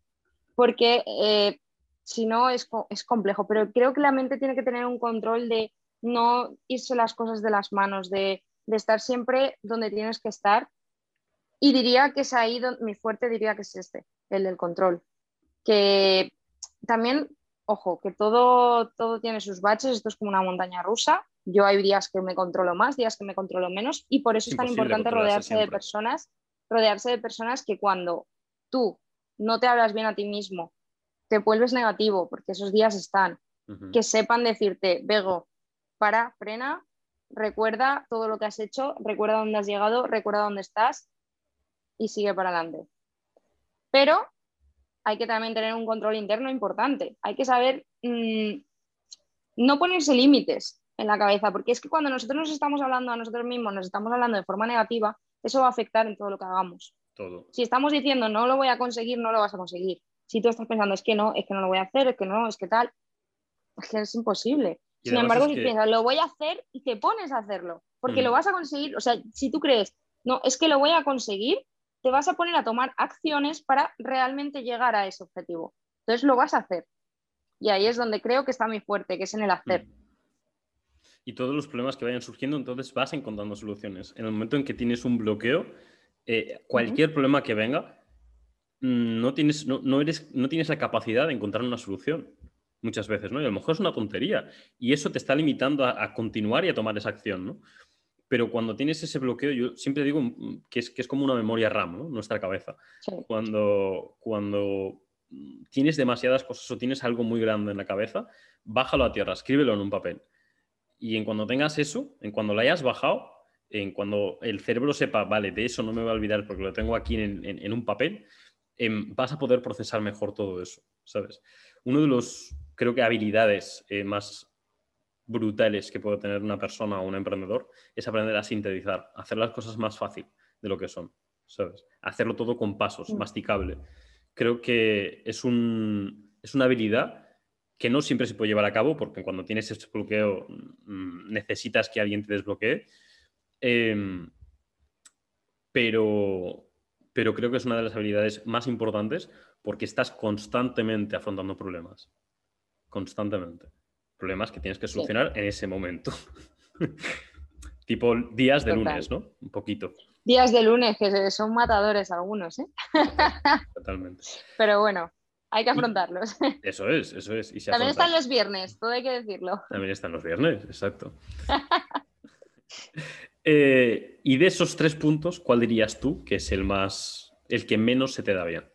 porque eh, si no es, es complejo. Pero creo que la mente tiene que tener un control de no irse las cosas de las manos, de, de estar siempre donde tienes que estar. Y diría que es ahí donde mi fuerte diría que es este, el del control. Que también, ojo, que todo, todo tiene sus baches, esto es como una montaña rusa. Yo hay días que me controlo más, días que me controlo menos, y por eso es, es tan importante rodearse siempre. de personas, rodearse de personas que cuando tú no te hablas bien a ti mismo, te vuelves negativo, porque esos días están, uh -huh. que sepan decirte, Bego, para, frena, recuerda todo lo que has hecho, recuerda dónde has llegado, recuerda dónde estás y sigue para adelante. Pero hay que también tener un control interno importante. Hay que saber mmm, no ponerse límites en la cabeza, porque es que cuando nosotros nos estamos hablando a nosotros mismos, nos estamos hablando de forma negativa, eso va a afectar en todo lo que hagamos. Todo. Si estamos diciendo no lo voy a conseguir, no lo vas a conseguir. Si tú estás pensando es que no, es que no lo voy a hacer, es que no, es que tal, es que es imposible. Y Sin embargo, si que... piensas lo voy a hacer y te pones a hacerlo, porque mm. lo vas a conseguir, o sea, si tú crees, no, es que lo voy a conseguir, te vas a poner a tomar acciones para realmente llegar a ese objetivo. Entonces lo vas a hacer. Y ahí es donde creo que está mi fuerte, que es en el hacer. Mm. Y todos los problemas que vayan surgiendo, entonces vas encontrando soluciones. En el momento en que tienes un bloqueo, eh, cualquier uh -huh. problema que venga, mm, no tienes, no, no, eres, no tienes la capacidad de encontrar una solución muchas veces, ¿no? Y a lo mejor es una tontería. Y eso te está limitando a, a continuar y a tomar esa acción, ¿no? pero cuando tienes ese bloqueo, yo siempre digo que es, que es como una memoria RAM, ¿no? Nuestra cabeza. Sí. Cuando, cuando tienes demasiadas cosas o tienes algo muy grande en la cabeza, bájalo a tierra, escríbelo en un papel. Y en cuando tengas eso, en cuando lo hayas bajado, en cuando el cerebro sepa, vale, de eso no me voy a olvidar porque lo tengo aquí en, en, en un papel, eh, vas a poder procesar mejor todo eso, ¿sabes? Uno de los, creo que, habilidades eh, más brutales que puede tener una persona o un emprendedor es aprender a sintetizar, hacer las cosas más fácil de lo que son, ¿sabes? Hacerlo todo con pasos, mm. masticable. Creo que es, un, es una habilidad que no siempre se puede llevar a cabo porque cuando tienes este bloqueo mmm, necesitas que alguien te desbloquee. Eh, pero, pero creo que es una de las habilidades más importantes porque estás constantemente afrontando problemas. Constantemente problemas que tienes que solucionar sí. en ese momento. [LAUGHS] Tipo días de lunes, ¿no? Un poquito. Días de lunes, que son matadores algunos, ¿eh? [LAUGHS] Totalmente. Pero bueno, hay que afrontarlos. [LAUGHS] Eso es, eso es. También están los viernes, todo hay que decirlo. También están los viernes, exacto. Eh, y de esos tres puntos, ¿cuál dirías tú que es el más, el que menos se te da bien?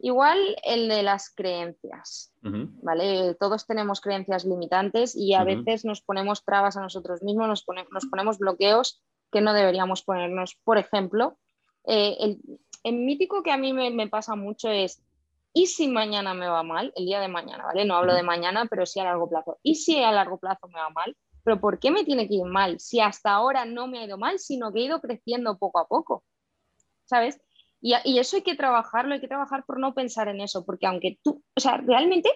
Igual el de las creencias, ¿vale? Todos tenemos creencias limitantes y a veces nos ponemos trabas a nosotros mismos, nos, nos, ponemos bloqueos que no deberíamos ponernos. Por ejemplo, eh, el, el, mítico que a mí me, pasa mucho es, ¿y si mañana me va mal? El día de mañana, ¿vale? No hablo de mañana, pero sí a largo plazo. ¿Y si a largo plazo me va mal? Pero ¿por qué me tiene que ir mal? Si hasta ahora no me ha ido mal, sino que he ido creciendo poco a poco. ¿Sabes? Y, eso hay que trabajarlo, hay que trabajar por no pensar en eso, porque aunque tú, o sea, realmente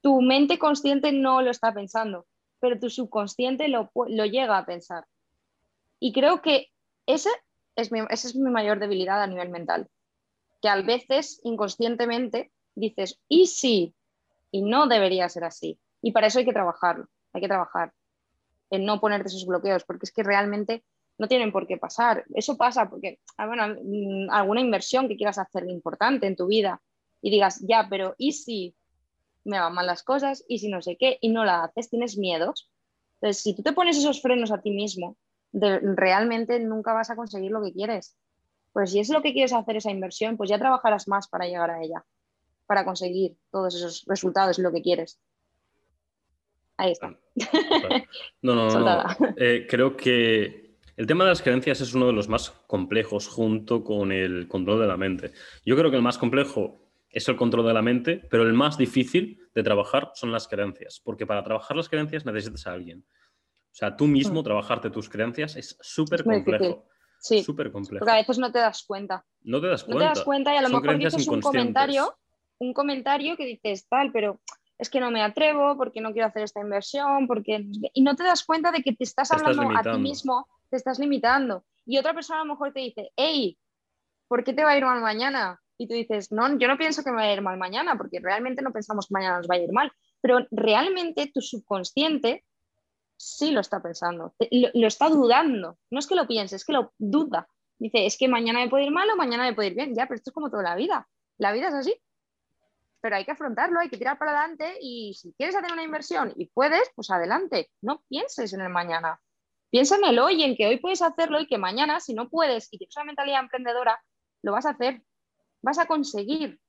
tu mente consciente no lo está pensando, pero tu subconsciente lo, llega a pensar. Y creo que ese es mi, esa es mi mayor debilidad a nivel mental, que a veces inconscientemente dices, ¿y sí? Y no debería ser así. Y para eso hay que trabajarlo, hay que trabajar en no ponerte esos bloqueos, porque es que realmente no tienen por qué pasar. Eso pasa porque, ah, bueno, mm, alguna inversión que quieras hacer importante en tu vida y digas, ya, pero ¿y si me van mal las cosas? ¿Y si no sé qué? Y no la haces, tienes miedos. Entonces, si tú te pones esos frenos a ti mismo, realmente nunca vas a conseguir lo que quieres. Pues si es lo que quieres hacer esa inversión, pues ya trabajarás más para llegar a ella, para conseguir todos esos resultados, lo que quieres. Ahí está. No, no, no. [LAUGHS] Eh, creo que el tema de las creencias es uno de los más complejos junto con el control de la mente. Yo creo que el más complejo es el control de la mente, pero el más difícil de trabajar son las creencias, porque para trabajar las creencias necesitas a alguien. O sea, tú mismo mm. trabajarte tus creencias es súper complejo. Sí, súper complejo. Porque a veces no te das cuenta. No te das cuenta. No te das cuenta y a lo mejor dices un comentario, un comentario que dices tal, pero es que no me atrevo porque no quiero hacer esta inversión, porque... Y no te das cuenta de que te estás hablando a ti mismo te estás limitando. Y otra persona a lo mejor te dice, hey, ¿por qué te va a ir mal mañana? Y tú dices, no, yo no pienso que me vaya a ir mal mañana, porque realmente no pensamos que mañana nos va a ir mal. Pero realmente tu subconsciente sí lo está pensando, lo, está dudando. No es que lo piense, es que lo duda. Dice, es que mañana me puede ir mal o mañana me puede ir bien. Ya, pero esto es como toda la vida. La vida es así. Pero hay que afrontarlo, hay que tirar para adelante y si quieres hacer una inversión y puedes, pues adelante. No pienses en el mañana. Piensa en el hoy, en que hoy puedes hacerlo y que mañana, si no puedes y tienes una mentalidad emprendedora, lo vas a hacer. Vas a conseguir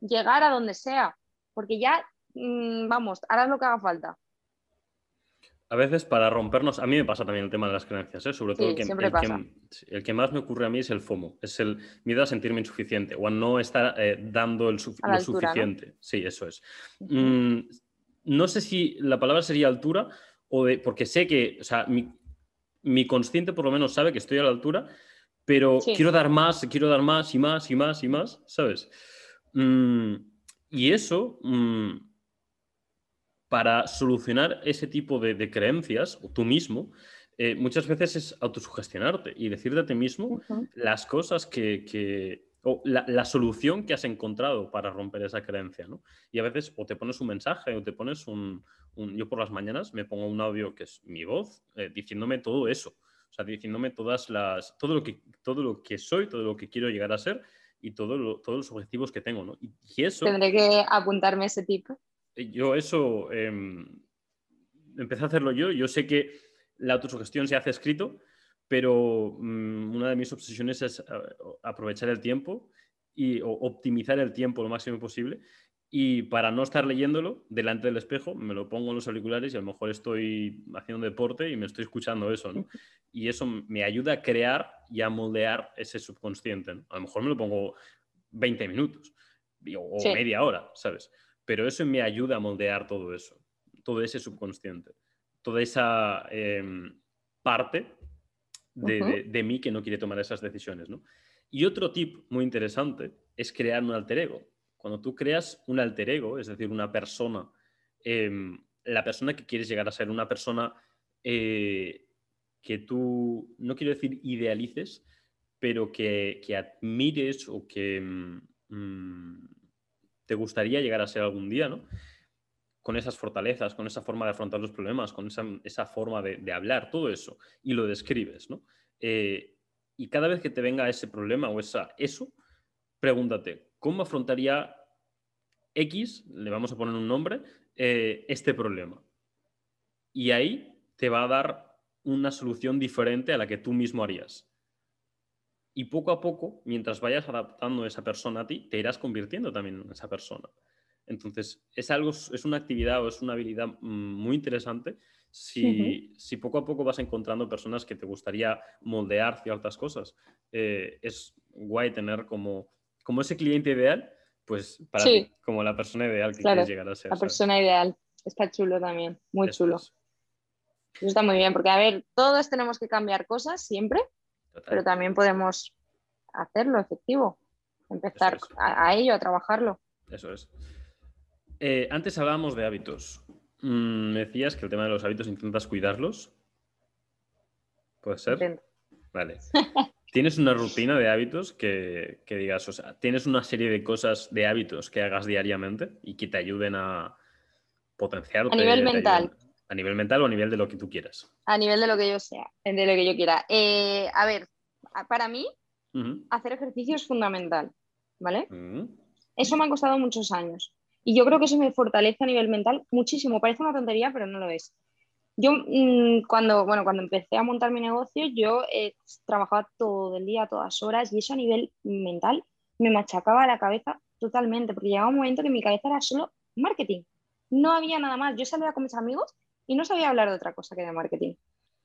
llegar a donde sea, porque ya, mm, vamos, harás lo que haga falta. A veces para rompernos, a mí me pasa también el tema de las creencias, ¿eh? sobre todo el, que, el, que, más me ocurre a mí es el FOMO, es el miedo a sentirme insuficiente o a no estar eh, dando el lo suficiente. Sí, eso es. Mm, no sé si la palabra sería altura o de, porque sé que, o sea, mi, mi consciente por lo menos sabe que estoy a la altura, pero quiero dar más, quiero dar más y más y más y más, ¿sabes? Mm, y eso, mm, para solucionar ese tipo de, creencias, o tú mismo, eh, muchas veces es autosugestionarte y decirte a ti mismo las cosas que, o la, solución que has encontrado para romper esa creencia, ¿no? Y a veces o te pones un mensaje o te pones un, yo por las mañanas me pongo un audio que es mi voz eh, diciéndome todo eso, o sea, diciéndome todas las, todo lo que, todo lo que soy, todo lo que quiero llegar a ser y todo todos los objetivos que tengo, ¿no? Y, eso... Tendré que apuntarme ese tipo. Yo eso em, empecé a hacerlo yo, yo sé que la autosugestión se hace escrito, pero mm, una de mis obsesiones es eh, aprovechar el tiempo y optimizar el tiempo lo máximo posible. Y para no estar leyéndolo delante del espejo, me lo pongo en los auriculares y a lo mejor estoy haciendo deporte y me estoy escuchando eso, ¿no? Y eso me ayuda a crear y a moldear ese subconsciente, A lo mejor me lo pongo 20 minutos o media hora, ¿sabes? Pero eso me ayuda a moldear todo eso, todo ese subconsciente, toda esa em, parte de, mí que no quiere tomar esas decisiones. ¿no? Y otro tip muy interesante es crear un alter ego. Cuando tú creas un alter ego, es decir, una persona, em, la persona que quieres llegar a ser, una persona eh, que tú, no quiero decir idealices, pero que, admires o que mm, te gustaría llegar a ser algún día, ¿no? con esas fortalezas, con esa forma de afrontar los problemas, con esa, forma de, hablar, todo eso, y lo describes, ¿no? Eh, y cada vez que te venga ese problema o esa, eso, pregúntate, ¿cómo afrontaría X, le vamos a poner un nombre, eh, este problema? Y ahí te va a dar una solución diferente a la que tú mismo harías. Y poco a poco, mientras vayas adaptando a esa persona a ti, te irás convirtiendo también en esa persona. Entonces, es algo, es una actividad o es una habilidad mm, muy interesante si, poco a poco vas encontrando personas que te gustaría moldear ciertas cosas. Eh, es guay tener como, como ese cliente ideal, pues para ti, como la persona ideal que quieres llegar a ser. La persona ideal. Está chulo también, muy chulo. está muy bien, porque a ver, todos tenemos que cambiar cosas siempre, pero también podemos hacerlo efectivo, empezar a ello, a trabajarlo. Eso es. Eh, antes hablábamos de hábitos. Mm, me decías que el tema de los hábitos intentas cuidarlos. ¿Puede ser? Vale. [LAUGHS] ¿Tienes una rutina de hábitos que, digas, o sea, tienes una serie de cosas, de hábitos que hagas diariamente y que te ayuden a potenciar? A nivel mental. A nivel mental o a nivel de lo que tú quieras. A nivel de lo que yo sea, de lo que yo quiera. Eh, a ver, para mí, hacer ejercicio es fundamental, ¿vale? Eso me ha costado muchos años. Y yo creo que eso me fortalece a nivel mental muchísimo. Parece una tontería, pero no lo es. Yo mm, cuando, bueno, cuando empecé a montar mi negocio, yo eh, trabajaba todo el día, todas horas, y eso a nivel mental me machacaba la cabeza totalmente, porque llegaba un momento que mi cabeza era solo marketing. No había nada más. Yo salía con mis amigos y no sabía hablar de otra cosa que de marketing.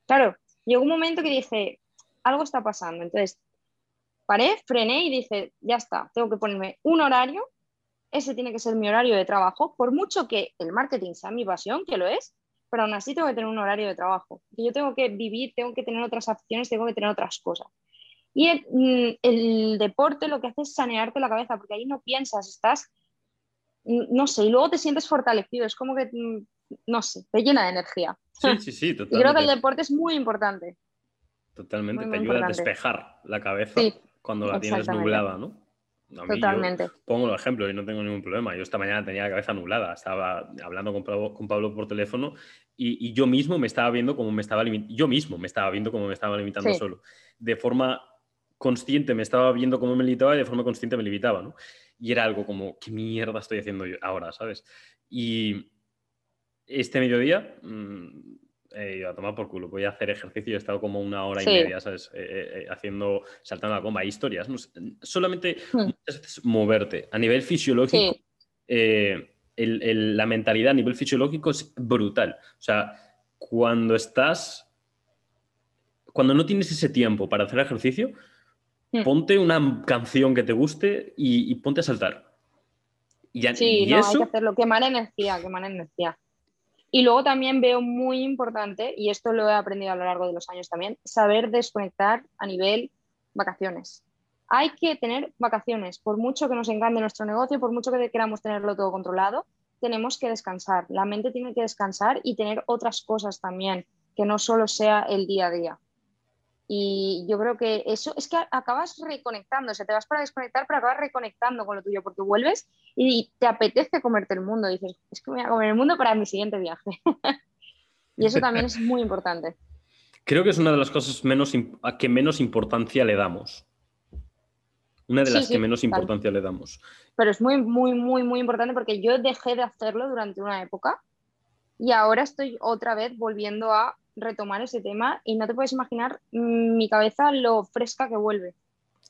Claro, llegó un momento que dije, algo está pasando. Entonces, paré, frené y dije, ya está, tengo que ponerme un horario ese tiene que ser mi horario de trabajo, por mucho que el marketing sea mi pasión, que lo es, pero aún así tengo que tener un horario de trabajo. Yo tengo que vivir, tengo que tener otras opciones, tengo que tener otras cosas. Y mm, el, deporte lo que hace es sanearte la cabeza, porque ahí no piensas, estás, mm, no sé, y luego te sientes fortalecido, es como que, mm, no sé, te llena de energía. Sí, [LAUGHS] sí, sí, totalmente. Y creo que el deporte es muy importante. Totalmente, te ayuda a despejar la cabeza cuando la tienes nublada, ¿no? Totalmente. pongo el ejemplo y no tengo ningún problema. Yo esta mañana tenía la cabeza nublada, estaba hablando con Pablo, con Pablo por teléfono y, yo mismo me estaba viendo como me estaba limitando, yo mismo me estaba viendo como me estaba limitando solo. De forma consciente me estaba viendo cómo me limitaba y de forma consciente me limitaba, ¿no? Y era algo como, ¿qué mierda estoy haciendo yo ahora, sabes? Y este mediodía mm, eh, a tomar por culo, voy a hacer ejercicio, he estado como una hora y media, ¿sabes? Eh, eh, eh, haciendo, saltando la comba, historias, solamente hmm. muchas veces moverte. A nivel fisiológico, la mentalidad a nivel fisiológico es brutal. O sea, cuando estás, cuando no tienes ese tiempo para hacer ejercicio, hmm. ponte una canción que te guste y, ponte a saltar. Y, sí, no, hay que hacerlo, quemar energía, quemar energía. Y luego también veo muy importante, y esto lo he aprendido a lo largo de los años también, saber desconectar a nivel vacaciones. Hay que tener vacaciones, por mucho que nos encante nuestro negocio, por mucho que queramos tenerlo todo controlado, tenemos que descansar. La mente tiene que descansar y tener otras cosas también, que no solo sea el día a día. Y yo creo que eso es que acabas reconectando, o sea, te vas para desconectar, pero acabas reconectando con lo tuyo, porque vuelves y te apetece comerte el mundo. dices, es que me voy a comer el mundo para mi siguiente viaje. [LAUGHS] y eso también es muy importante. Creo que es una de las cosas menos a que menos importancia le damos. Una de las que menos importancia le damos. Pero es muy, muy, muy, muy importante porque yo dejé de hacerlo durante una época y ahora estoy otra vez volviendo a retomar ese tema y no te puedes imaginar mm, mi cabeza lo fresca que vuelve.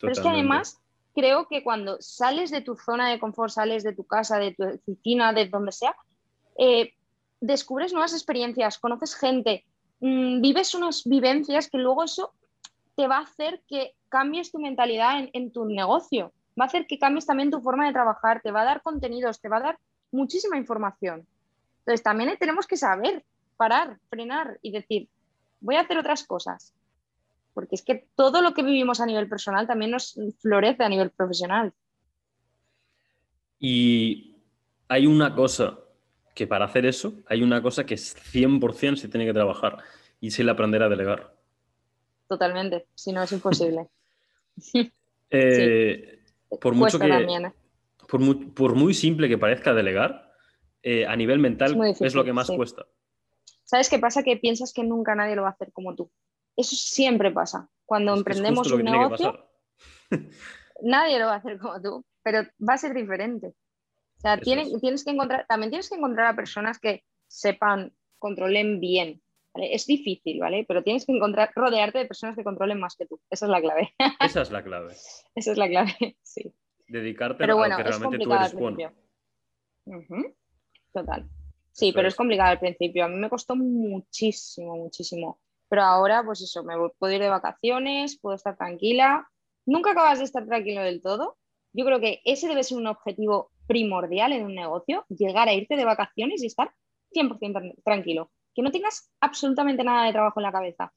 Pero es que además creo que cuando sales de tu zona de confort, sales de tu casa, de tu oficina, de donde sea, eh, descubres nuevas experiencias, conoces gente, mm, vives unas vivencias que luego eso te va a hacer que cambies tu mentalidad en, en tu negocio, va a hacer que cambies también tu forma de trabajar, te va a dar contenidos, te va a dar muchísima información. Entonces también tenemos que saber parar, frenar y decir, voy a hacer otras cosas. Porque es que todo lo que vivimos a nivel personal también nos florece a nivel profesional. Y hay una cosa que para hacer eso, hay una cosa que es 100% se tiene que trabajar y es el aprender a delegar. Totalmente, si no es imposible. [LAUGHS] [LAUGHS] Eh, por mucho que, ¿eh? por muy simple que parezca delegar, eh, a nivel mental es, lo que más cuesta. ¿Sabes qué pasa? Que piensas que nunca nadie lo va a hacer como tú. Eso siempre pasa. Cuando emprendemos un negocio, [LAUGHS] nadie lo va a hacer como tú, pero va a ser diferente. O sea, tienes, tienes que encontrar, también tienes que encontrar a personas que sepan, controlen bien. Es difícil, ¿vale? Pero tienes que encontrar, rodearte de personas que controlen más que tú. Esa es la clave. [LAUGHS] Esa es la clave. Esa es la clave, [LAUGHS] sí. Dedicarte a lo que realmente tú eres bueno. Total. Sí, pero es. complicado al principio. A mí me costó muchísimo, muchísimo. Pero ahora, pues eso, me puedo ir de vacaciones, puedo estar tranquila. Nunca acabas de estar tranquilo del todo. Yo creo que ese debe ser un objetivo primordial en un negocio, llegar a irte de vacaciones y estar 100% tranquilo. Que no tengas absolutamente nada de trabajo en la cabeza.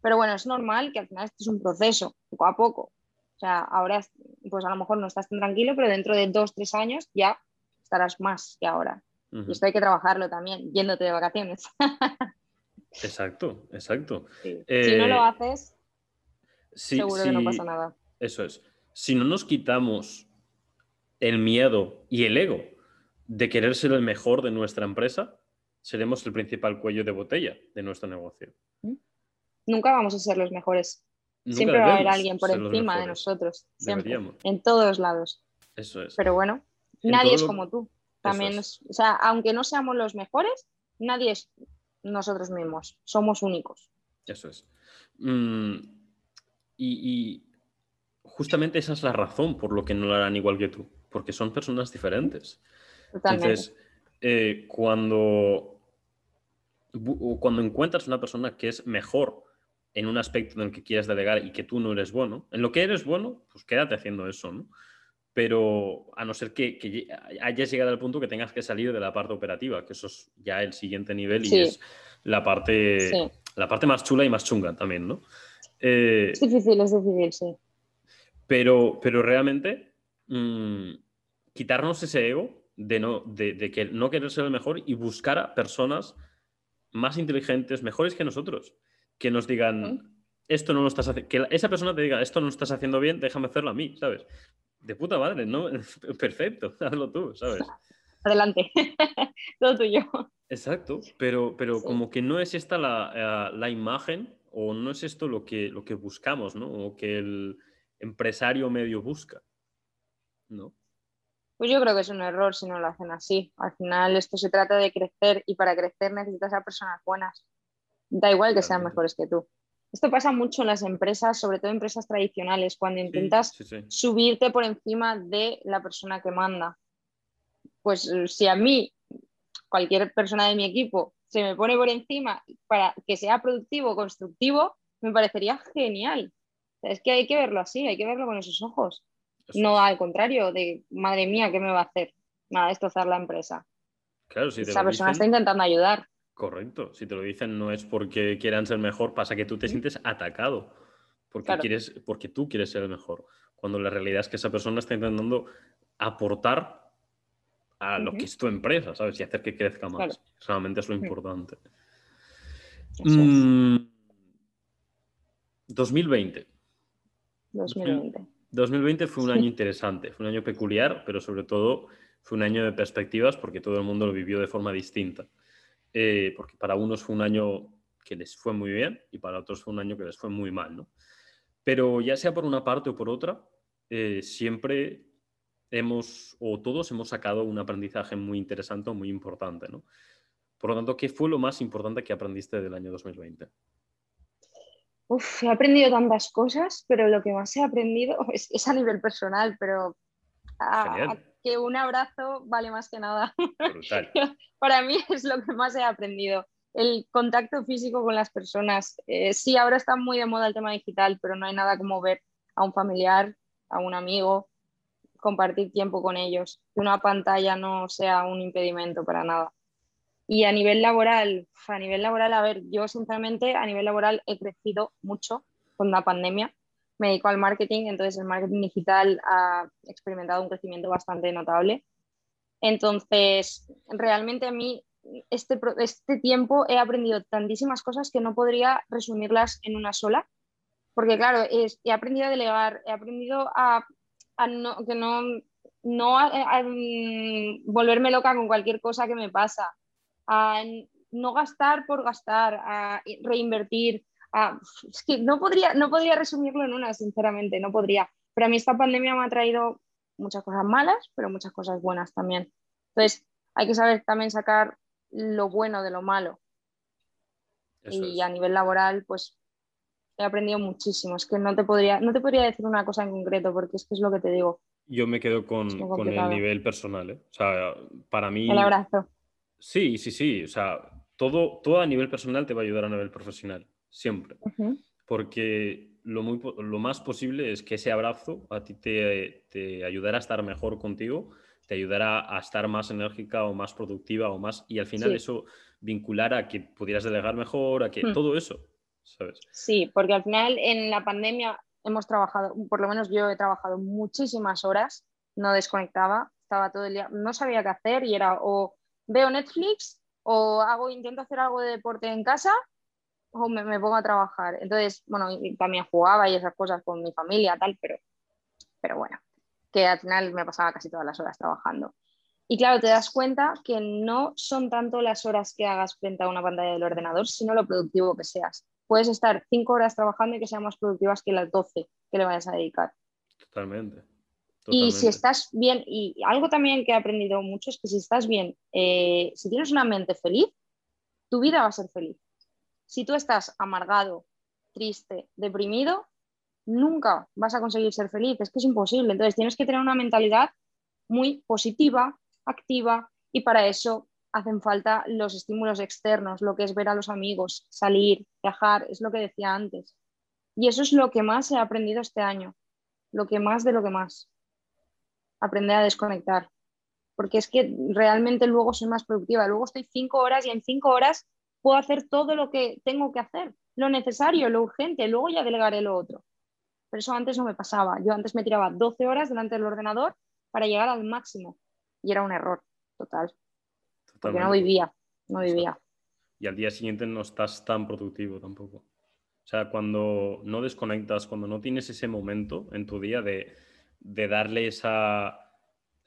Pero bueno, es normal que al final esto es un proceso, poco a poco. O sea, ahora, pues a lo mejor no estás tan tranquilo, pero dentro de dos, tres años ya estarás más que ahora. Y esto hay que trabajarlo también, yéndote de vacaciones. [LAUGHS] exacto, exacto. si no lo eh, haces, seguro que no pasa nada. Eso es. Si no nos quitamos el miedo y el ego de querer ser el mejor de nuestra empresa, seremos el principal cuello de botella de nuestro negocio. ¿Mm? Nunca vamos a ser los mejores. Siempre va a haber alguien por encima de nosotros. Siempre. En todos lados. Eso es. Pero bueno, nadie es como tú. También, o sea, aunque no seamos los mejores, nadie es nosotros mismos, somos únicos. Eso es. Mm, y, justamente esa es la razón por lo que no lo harán igual que tú, porque son personas diferentes. Entonces, eh, cuando, cuando encuentras una persona que es mejor en un aspecto en el que quieres delegar y que tú no eres bueno, en lo que eres bueno, pues quédate haciendo eso, ¿no? Pero a no ser que, hayas llegado al punto que tengas que salir de la parte operativa, que eso es ya el siguiente nivel y es la parte, la parte más chula y más chunga también, ¿no? Eh, es difícil, es difícil, sí. Pero, pero realmente mm, quitarnos ese ego de, no, de, que no querer ser el mejor y buscar a personas más inteligentes, mejores que nosotros, que nos digan, esto no lo estás haciendo, que esa persona te diga, esto no lo estás haciendo bien, déjame hacerlo a mí, ¿sabes? De puta madre, ¿no? [LAUGHS] Perfecto, [LAUGHS] hazlo tú, ¿sabes? Adelante, [LAUGHS] todo tuyo. Exacto, pero, pero como que no es esta la, eh, la, imagen o no es esto lo que, lo que buscamos, ¿no? O que el empresario medio busca, ¿no? Pues yo creo que es un error si no lo hacen así. Al final esto se trata de crecer y para crecer necesitas a personas buenas. Da igual que sean mejores que tú. Esto pasa mucho en las empresas, sobre todo empresas tradicionales, cuando intentas subirte por encima de la persona que manda. Pues eh, si a mí, cualquier persona de mi equipo, se me pone por encima para que sea productivo, constructivo, me parecería genial. es que hay que verlo así, hay que verlo con esos ojos. no al contrario, de madre mía, ¿qué me va a hacer? Nada, destrozar la empresa. Claro, si Esa persona está intentando ayudar. Correcto. Si te lo dicen no es porque quieran ser mejor, pasa que tú te sientes atacado porque, quieres, porque tú quieres ser el mejor. Cuando la realidad es que esa persona está intentando aportar a lo que es tu empresa, ¿sabes? Y hacer que crezca más. Realmente es lo importante. 2020. 2020. 2020 fue un año interesante, fue un año peculiar, pero sobre todo fue un año de perspectivas porque todo el mundo lo vivió de forma distinta. Eh, porque para unos fue un año que les fue muy bien y para otros fue un año que les fue muy mal, ¿no? Pero ya sea por una parte o por otra, eh, siempre hemos, o todos hemos sacado un aprendizaje muy interesante o muy importante, ¿no? Por lo tanto, ¿qué fue lo más importante que aprendiste del año 2020? Uf, he aprendido tantas cosas, pero lo que más he aprendido [LAUGHS] es, a nivel personal, pero que un abrazo vale más que nada. [LAUGHS] Para mí es lo que más he aprendido. El contacto físico con las personas. Eh, sí, ahora está muy de moda el tema digital, pero no hay nada como ver a un familiar, a un amigo, compartir tiempo con ellos. Que una pantalla no sea un impedimento para nada. Y a nivel laboral, a nivel laboral, a ver, yo sinceramente a nivel laboral he crecido mucho con la pandemia me dedico al marketing, entonces el marketing digital ha experimentado un crecimiento bastante notable. Entonces, realmente a mí este, este tiempo he aprendido tantísimas cosas que no podría resumirlas en una sola, porque claro, he aprendido a delegar, he aprendido a, que no, no mm, volverme loca con cualquier cosa que me pasa, a no gastar por gastar, a reinvertir. Es que no podría, no podría resumirlo en una, sinceramente, no podría. Pero a mí esta pandemia me ha traído muchas cosas malas, pero muchas cosas buenas también. Entonces, hay que saber también sacar lo bueno de lo malo. y a nivel laboral, pues he aprendido muchísimo. Es que no te, podría, no te podría decir una cosa en concreto, porque es que es lo que te digo. Yo me quedo con, el nivel personal. ¿eh? O sea, para mí. El abrazo. Sí, sí, sí. O sea, todo, todo a nivel personal te va a ayudar a nivel profesional. Siempre. Porque lo, muy, lo más posible es que ese abrazo a ti te, te ayudará a estar mejor contigo te ayudará a estar más enérgica o más productiva o más, y al final eso vincular a que pudieras delegar mejor, a que hmm. todo eso, ¿sabes? Sí, porque al final en la pandemia hemos trabajado, por lo menos yo he trabajado muchísimas horas, no desconectaba, estaba todo el día, no sabía qué hacer y era o veo Netflix o hago, intento hacer algo de deporte en casa o me, me pongo a trabajar. Entonces, bueno, también jugaba y esas cosas con mi familia, tal, pero, pero bueno, que al final me pasaba casi todas las horas trabajando. Y claro, te das cuenta que no son tanto las horas que hagas frente a una pantalla del ordenador, sino lo productivo que seas. Puedes estar cinco horas trabajando y que sean más productivas que las doce que le vayas a dedicar. Totalmente. Y si estás bien, y algo también que he aprendido mucho es que si estás bien, eh, si tienes una mente feliz, tu vida va a ser feliz. Si tú estás amargado, triste, deprimido, nunca vas a conseguir ser feliz, es que es imposible. Entonces tienes que tener una mentalidad muy positiva, activa y para eso hacen falta los estímulos externos, lo que es ver a los amigos, salir, viajar, es lo que decía antes. Y eso es lo que más he aprendido este año, lo que más de lo que más. Aprender a desconectar, porque es que realmente luego soy más productiva, luego estoy cinco horas y en cinco horas puedo hacer todo lo que tengo que hacer, lo necesario, lo urgente, luego ya delegaré lo otro. Pero eso antes no me pasaba. Yo antes me tiraba 12 horas delante del ordenador para llegar al máximo. Y era un error total. Porque no vivía, no vivía. Y al día siguiente no estás tan productivo tampoco. O sea, cuando no desconectas, cuando no tienes ese momento en tu día de, de darle esa,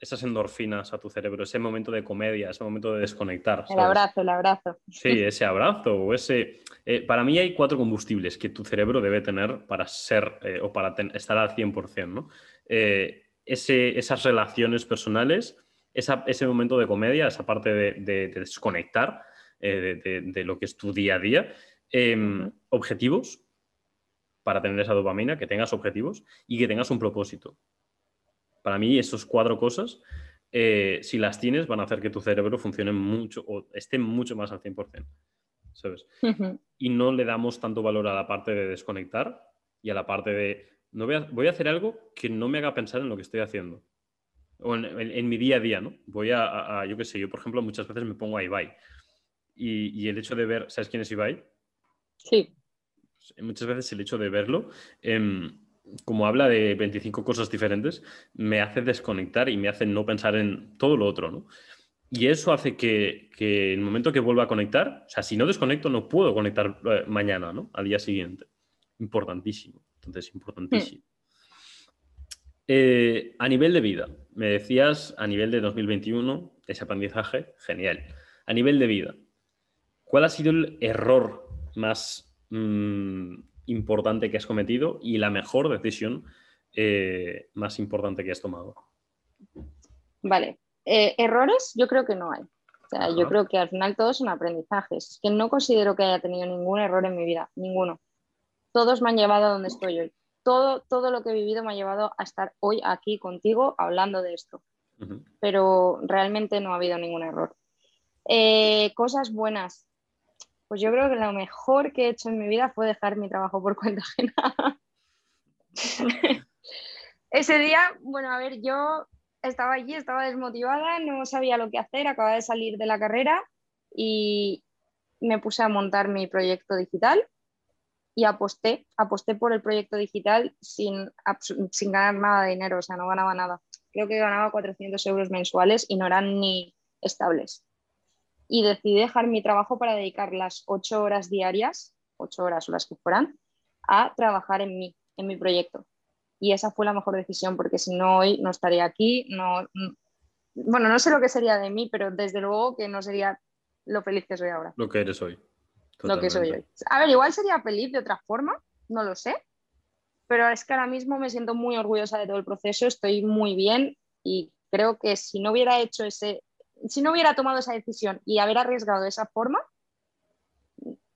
esas endorfinas a tu cerebro, ese momento de comedia, ese momento de desconectar. El abrazo, el abrazo. Sí, ese abrazo o ese... Eh, para mí hay cuatro combustibles que tu cerebro debe tener para ser eh, o para estar al 100%, ¿no? Eh, ese, esas relaciones personales, ese momento de comedia, esa parte de, desconectar de, lo que es tu día a día, em, objetivos para tener esa dopamina, que tengas objetivos y que tengas un propósito. Para mí, esas cuatro cosas, eh, si las tienes, van a hacer que tu cerebro funcione mucho o esté mucho más al 100%. ¿Sabes? Y no le damos tanto valor a la parte de desconectar y a la parte de no voy, a, voy a hacer algo que no me haga pensar en lo que estoy haciendo. O en, mi día a día, ¿no? Voy a, yo qué sé, yo por ejemplo muchas veces me pongo a Ibai. Y, el hecho de ver, ¿sabes quién es Ibai? Sí. Muchas veces el hecho de verlo, eh, como habla de 25 cosas diferentes, me hace desconectar y me hace no pensar en todo lo otro, ¿no? Y eso hace que, que en el momento que vuelva a conectar, o sea, si no desconecto, no puedo conectar eh, mañana, ¿no? Al día siguiente. Importantísimo. Entonces, importantísimo. Eh, a nivel de vida, me decías a nivel de 2021, ese aprendizaje, genial. A nivel de vida, ¿cuál ha sido el error más mm, importante que has cometido y la mejor decisión eh, más importante que has tomado? Vale, eh, errores yo creo que no hay. O sea, yo creo que al final todos son aprendizajes. Es que no considero que haya tenido ningún error en mi vida, ninguno. Todos me han llevado a donde estoy hoy. Todo, todo lo que he vivido me ha llevado a estar hoy aquí contigo hablando de esto. Pero realmente no ha habido ningún error. Eh, cosas buenas pues yo creo que lo mejor que he hecho en mi vida fue dejar mi trabajo por [LAUGHS] cuenta ajena. Ese día, bueno, a ver, yo estaba allí, estaba desmotivada, no sabía lo que hacer, acababa de salir de la carrera y me puse a montar mi proyecto digital y aposté, aposté por el proyecto digital sin, sin ganar nada de dinero, o sea, no ganaba nada. Creo que ganaba 400 euros mensuales y no eran ni estables y decidí dejar mi trabajo para dedicar las ocho horas diarias, ocho horas o las que fueran, a trabajar en mí, en mi proyecto. y esa fue la mejor decisión porque si no hoy no estaría aquí, no, bueno, no sé lo que sería de mí, pero desde luego que no sería lo feliz que soy ahora. Lo que eres hoy. Lo que soy hoy. A ver, igual sería feliz de otra forma, no lo sé, pero es que ahora mismo me siento muy orgullosa de todo el proceso, estoy muy bien y creo que si no hubiera hecho ese, si no hubiera tomado esa decisión y haber arriesgado de esa forma,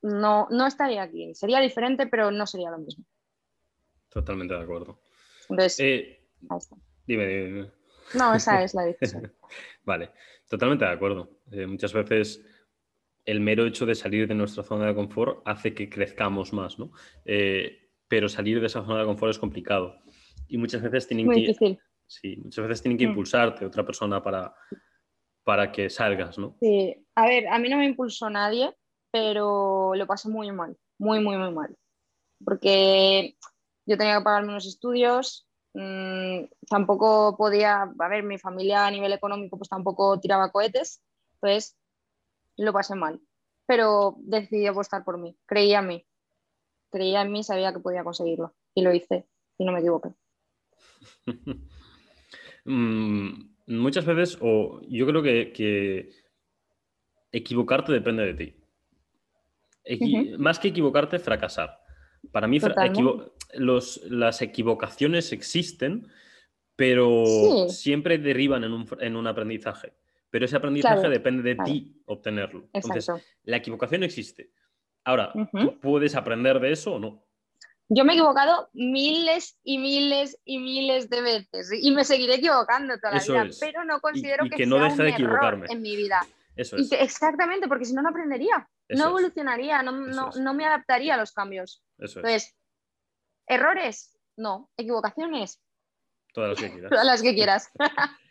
no, no estaría aquí. Sería diferente, pero no sería lo mismo. Totalmente de acuerdo. Entonces, eh, Dime, dime. No, esa es la decisión. [LAUGHS] vale, totalmente de acuerdo. Eh, muchas veces el mero hecho de salir de nuestra zona de confort hace que crezcamos más, ¿no? Eh, pero salir de esa zona de confort es complicado. Y muchas veces tienen Muy que. Difícil. Sí, muchas veces tienen que mm. impulsarte otra persona para, para que salgas, ¿no? Sí, a ver, a mí no me impulsó nadie, pero lo pasé muy mal, muy, muy, muy mal. Porque yo tenía que pagarme unos estudios, Mm, tampoco podía, a ver, mi familia a nivel económico pues tampoco tiraba cohetes, entonces lo pasé mal, pero decidí apostar por mí, creía en mí, creía en mí, sabía que podía conseguirlo y lo hice y no me equivoqué. [LAUGHS] Mm, muchas veces, o yo creo que, equivocarte depende de ti. Más que equivocarte, fracasar. Para mí, las equivocaciones existen, pero siempre derivan en un, aprendizaje. Pero ese aprendizaje depende de ti obtenerlo. Entonces, la equivocación existe. Ahora, ¿tú puedes aprender de eso o no? Yo me he equivocado miles y miles y miles de veces y me seguiré equivocando toda la vida, pero no considero que, no sea un de error en mi vida. Eso es. exactamente, porque si no, no aprendería, no evolucionaría, no, me adaptaría a los cambios. Eso Entonces, ¿errores? No. ¿Equivocaciones? Todas las que quieras. [LAUGHS] Todas las que quieras. [LAUGHS]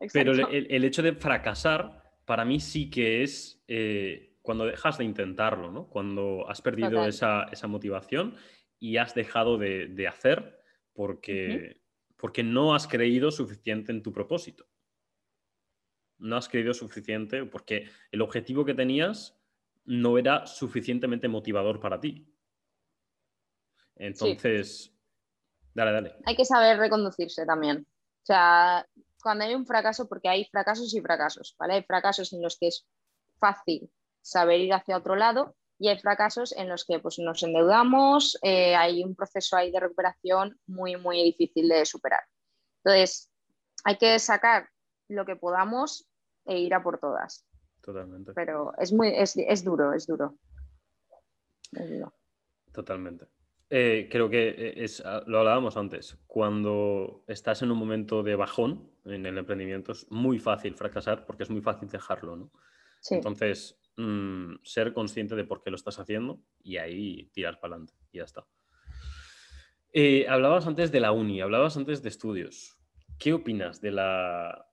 [LAUGHS] Pero el, hecho de fracasar, para mí sí que es eh, cuando dejas de intentarlo, ¿no? Cuando has perdido esa, motivación y has dejado de, hacer porque, porque no has creído suficiente en tu propósito. No has creído suficiente porque el objetivo que tenías no era suficientemente motivador para ti. Entonces, dale, dale. Hay que saber reconducirse también. O sea, cuando hay un fracaso, porque hay fracasos y fracasos, ¿vale? Hay fracasos en los que es fácil saber ir hacia otro lado y hay fracasos en los que pues, nos endeudamos, eh, hay un proceso ahí de recuperación muy, muy difícil de superar. Entonces, hay que sacar lo que podamos e ir a por todas. Totalmente. Pero es, muy, es, es duro, es duro. Es duro. Totalmente. Eh, creo que eh, es, ah, lo hablábamos antes, cuando estás en un momento de bajón en el emprendimiento es muy fácil fracasar porque es muy fácil dejarlo, ¿no? Entonces, mm, ser consciente de por qué lo estás haciendo y ahí tirar para adelante y ya está. Eh, hablabas antes de la uni, hablabas antes de estudios. ¿Qué opinas de la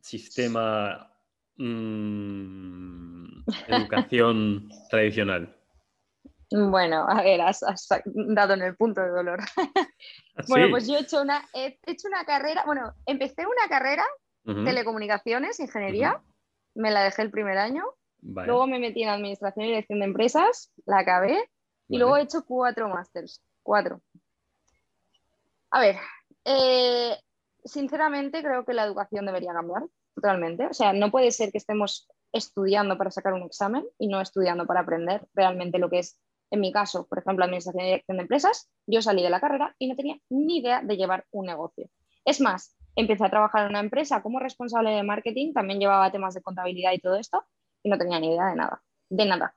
sistema mm, [LAUGHS] educación tradicional? Bueno, a ver, has, dado en el punto de dolor. [LAUGHS] bueno, pues yo he hecho una, he hecho una carrera, bueno, empecé una carrera, telecomunicaciones, ingeniería, me la dejé el primer año, luego me metí en administración y dirección de empresas, la acabé, y luego he hecho cuatro másters, cuatro. A ver, eh, sinceramente creo que la educación debería cambiar totalmente, o sea, no puede ser que estemos estudiando para sacar un examen y no estudiando para aprender realmente lo que es en mi caso, por ejemplo, Administración y Dirección de Empresas, yo salí de la carrera y no tenía ni idea de llevar un negocio. Es más, empecé a trabajar en una empresa como responsable de marketing, también llevaba temas de contabilidad y todo esto, y no tenía ni idea de nada, de nada.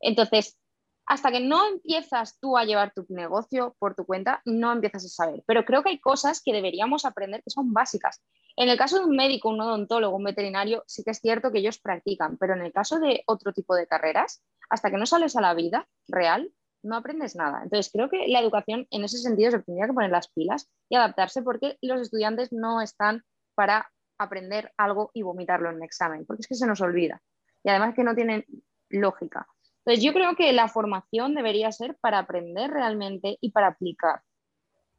Entonces, hasta que no empiezas tú a llevar tu negocio por tu cuenta, no empiezas a saber. Pero creo que hay cosas que deberíamos aprender que son básicas. En el caso de un médico, un odontólogo, un veterinario, sí que es cierto que ellos practican, pero en el caso de otro tipo de carreras, hasta que no sales a la vida real, no aprendes nada. Entonces, creo que la educación en ese sentido se tendría que poner las pilas y adaptarse porque los estudiantes no están para aprender algo y vomitarlo en un examen, porque es que se nos olvida. Y además que no tienen lógica. Entonces, yo creo que la formación debería ser para aprender realmente y para aplicar.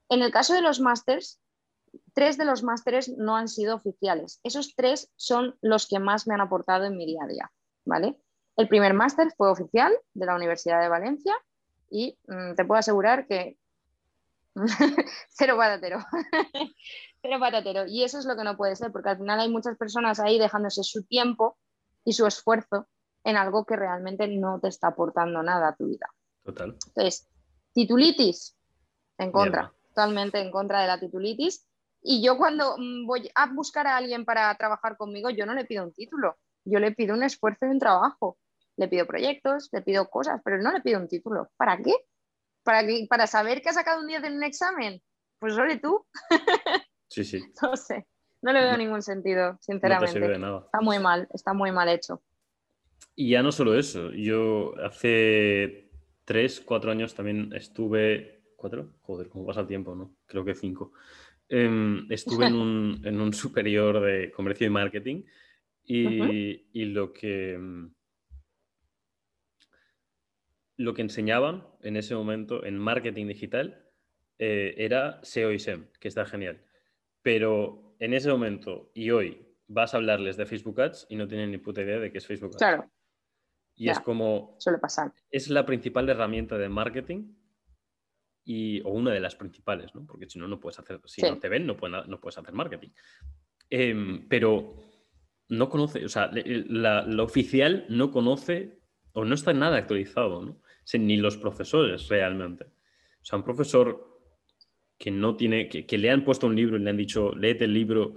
En el caso de los másters, tres de los másteres no han sido oficiales. Esos tres son los que más me han aportado en mi día a día, ¿vale? El primer máster fue oficial de la Universidad de Valencia y mm, te puedo asegurar que [LAUGHS] cero patatero. [LAUGHS] cero patatero. Y eso es lo que no puede ser, porque al final hay muchas personas ahí dejándose su tiempo y su esfuerzo en algo que realmente no te está aportando nada a tu vida. Total. Entonces, titulitis, en contra, totalmente en contra de la titulitis. Y yo cuando mm, voy a buscar a alguien para trabajar conmigo, yo no le pido un título, yo le pido un esfuerzo y un trabajo. Le pido proyectos, le pido cosas, pero no le pido un título. ¿Para qué? ¿Para, que, para saber que ha sacado un 10 en un examen? Pues solo tú. [LAUGHS] Sí, sí. [LAUGHS] no sé, no le veo ningún sentido, sinceramente. No te de nada. Está muy mal, está muy mal hecho. Y ya no solo eso, yo hace tres, cuatro años también estuve, ¿cuatro? Joder, ¿cómo pasa el tiempo, no? Creo que cinco. Em, estuve en un, [LAUGHS] en un, superior de comercio y marketing y, y lo que em, lo que enseñaban en ese momento en marketing digital eh, era SEO y SEM, que está genial. Pero en ese momento y hoy vas a hablarles de Facebook Ads y no tienen ni puta idea de qué es Facebook Ads. Claro. Y es como... Suele pasar. Es la principal herramienta de marketing y, o una de las principales, ¿no? Porque si no, no puedes hacer... Si no te ven, no, no puedes hacer marketing. Em, pero no conoce, o sea, la, oficial no conoce o no está nada actualizado, ¿no? ni los profesores realmente. O sea, un profesor que no tiene, que, le han puesto un libro y le han dicho, léete el libro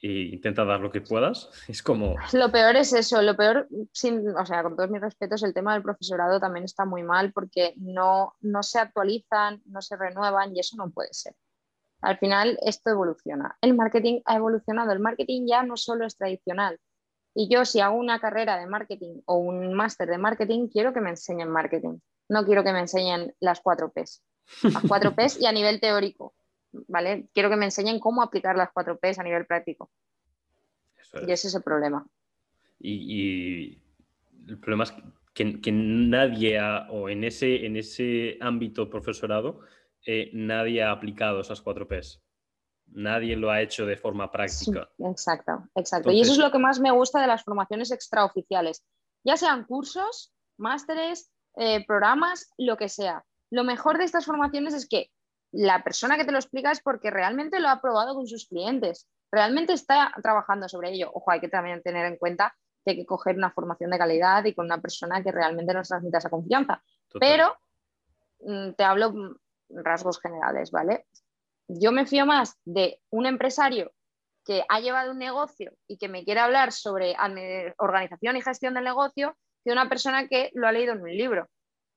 e intenta dar lo que puedas, [LAUGHS] es como... Lo peor es eso, lo peor, sin, o sea, con todos mis respetos, el tema del profesorado también está muy mal porque no, no se actualizan, no se renuevan y eso no puede ser. Al final esto evoluciona. El marketing ha evolucionado, el marketing ya no solo es tradicional, y yo si hago una carrera de marketing o un máster de marketing, quiero que me enseñen marketing. No quiero que me enseñen las cuatro Ps. Las cuatro Ps y a nivel teórico. ¿Vale? Quiero que me enseñen cómo aplicar las cuatro Ps a nivel práctico. Y ese es el problema. Y, el problema es que, nadie o en ese, en ese ámbito profesorado, eh, nadie ha aplicado esas cuatro Ps nadie lo ha hecho de forma práctica. exacto, exacto. y eso es lo que más me gusta de las formaciones extraoficiales, ya sean cursos, másteres, eh, programas, lo que sea. Lo mejor de estas formaciones es que la persona que te lo explica es porque realmente lo ha probado con sus clientes, realmente está trabajando sobre ello. Ojo, hay que también tener en cuenta que hay que coger una formación de calidad y con una persona que realmente nos transmita esa confianza. Pero mm, te hablo mm, rasgos generales, ¿vale? yo me fío más de un empresario que ha llevado un negocio y que me quiere hablar sobre organización y gestión del negocio que una persona que lo ha leído en un libro.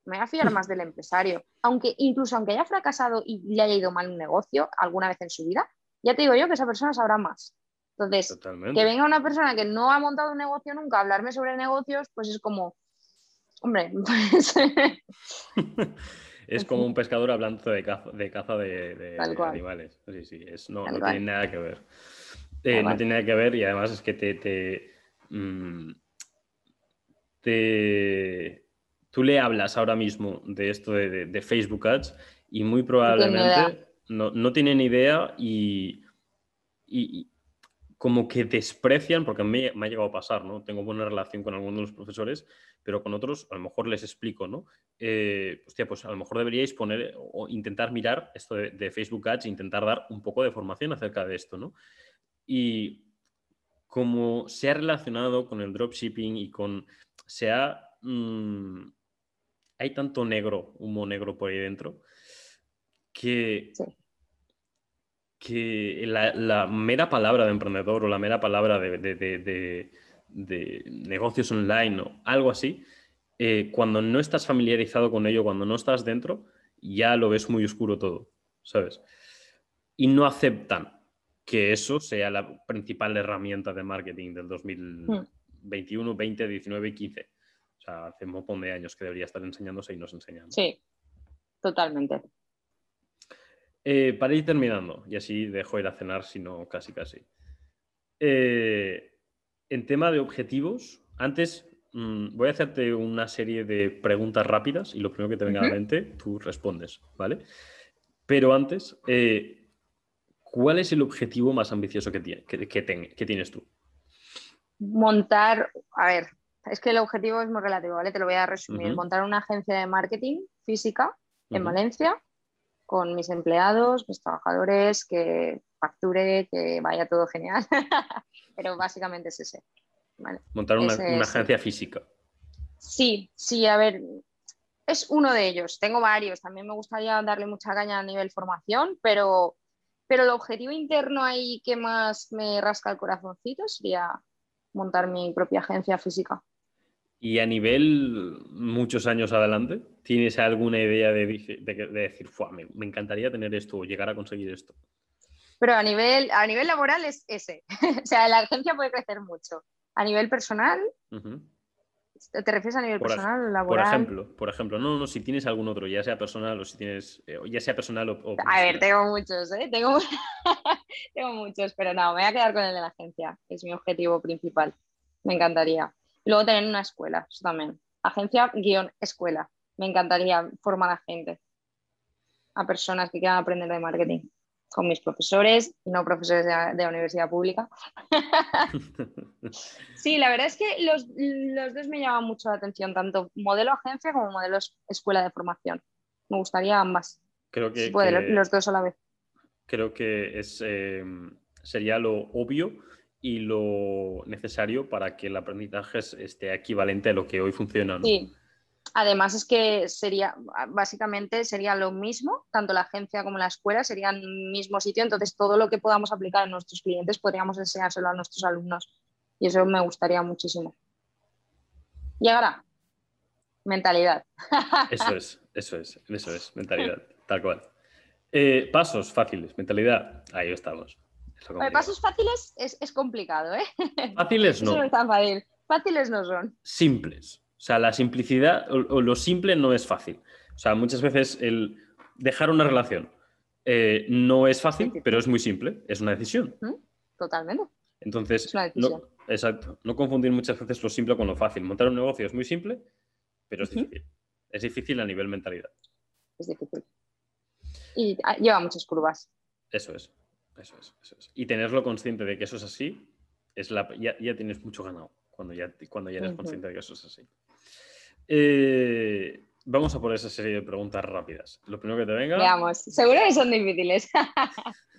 Me voy a fiar más del empresario. Aunque incluso aunque haya fracasado y le haya ido mal un negocio alguna vez en su vida, ya te digo yo que esa persona sabrá más. Entonces, que venga una persona que no ha montado un negocio nunca a hablarme sobre negocios, pues es como, hombre, [LAUGHS] pues Es como un pescador hablando de caza de, caza de, animales. Sí, sí, no, tiene nada que ver. Eh, no tiene nada que ver y además es que te, te, mm, tú le hablas ahora mismo de esto de, Facebook Ads y muy probablemente no, no, tienen idea y, y, como que desprecian, porque mí me ha llegado a pasar, ¿no? Tengo buena relación con algunos de los profesores, pero con otros a lo mejor les explico, ¿no? Eh, hostia, pues a lo mejor deberíais poner o intentar mirar esto de, Facebook Ads e intentar dar un poco de formación acerca de esto, ¿no? Y como se ha relacionado con el dropshipping y con, se ha, mm, hay tanto negro, humo negro por ahí dentro, que que la, mera palabra de emprendedor o la mera palabra de, negocios online o algo así, eh, cuando no estás familiarizado con ello, cuando no estás dentro, ya lo ves muy oscuro todo, ¿sabes? Y no aceptan que eso sea la principal herramienta de marketing del 2021, 20, 19 y 15. O sea, hace un montón de años que debería estar enseñándose y no se enseñan. Sí, totalmente. Eh, para ir terminando, y así dejo ir a cenar, si no, casi, casi. Eh, en tema de objetivos, antes mm, voy a hacerte una serie de preguntas rápidas y lo primero que te venga a la mente, tú respondes, ¿vale? Pero antes, eh, ¿cuál es el objetivo más ambicioso que, tiene, que, tienes tú? Montar, a ver, es que el objetivo es muy relativo, ¿vale? Te lo voy a resumir. Montar una agencia de marketing física en Valencia con mis empleados, mis trabajadores, que facture, que vaya todo genial. [LAUGHS] Pero básicamente es ese. Montar una, agencia física. Sí, sí, a ver, es uno de ellos. Tengo varios. También me gustaría darle mucha caña a nivel formación, pero, pero el objetivo interno ahí que más me rasca el corazoncito sería montar mi propia agencia física. Y a nivel muchos años adelante, ¿tienes alguna idea de, decir, me, me, encantaría tener esto o llegar a conseguir esto? Pero a nivel, a nivel laboral es ese. [LAUGHS] o sea, la agencia puede crecer mucho. A nivel personal, ¿te refieres a nivel personal, laboral? Por ejemplo, por ejemplo, no, no, si tienes algún otro, ya sea personal o si tienes, eh, ya sea personal o... a ver, tengo muchos, ¿eh? Tengo, [LAUGHS] tengo muchos, pero no, me voy a quedar con el de la agencia, es mi objetivo principal. Me encantaría. Luego tener una escuela, eso también. Agencia guion escuela. Me encantaría formar a gente, a personas que quieran aprender de marketing, con mis profesores y no profesores de, universidad pública. [LAUGHS] sí, la verdad es que los, dos me llaman mucho la atención, tanto modelo agencia como modelo escuela de formación. Me gustaría ambas. Creo que, los dos a la vez. Creo que es, eh, sería lo obvio y lo necesario para que el aprendizaje esté equivalente a lo que hoy funciona. Sí. Además es que sería, básicamente sería lo mismo, tanto la agencia como la escuela serían el mismo sitio, entonces todo lo que podamos aplicar a nuestros clientes podríamos enseñárselo a nuestros alumnos y eso me gustaría muchísimo. Llegará. Mentalidad. [LAUGHS] Eso es, eso es, eso es, mentalidad, tal cual. Eh, pasos fáciles, mentalidad, ahí estamos pasos fáciles es, complicado, ¿eh? [LAUGHS] Fáciles no. no es tan fácil. Fáciles no son. Simples. O sea, la simplicidad o, lo simple no es fácil. O sea, muchas veces el dejar una relación eh, no es fácil, pero es muy simple. Es una decisión. Totalmente. Entonces, no, exacto. No confundir muchas veces lo simple con lo fácil. Montar un negocio es muy simple, pero es difícil. Es difícil a nivel mentalidad. Es difícil. Y ah, lleva muchas curvas. Eso es. Eso es, eso es. Y tenerlo consciente de que eso es así, es la, ya, tienes mucho ganado cuando ya, cuando ya eres consciente de que eso es así. Eh, vamos a por esa serie de preguntas rápidas. Lo primero que te venga. Veamos, seguro que son difíciles. [LAUGHS]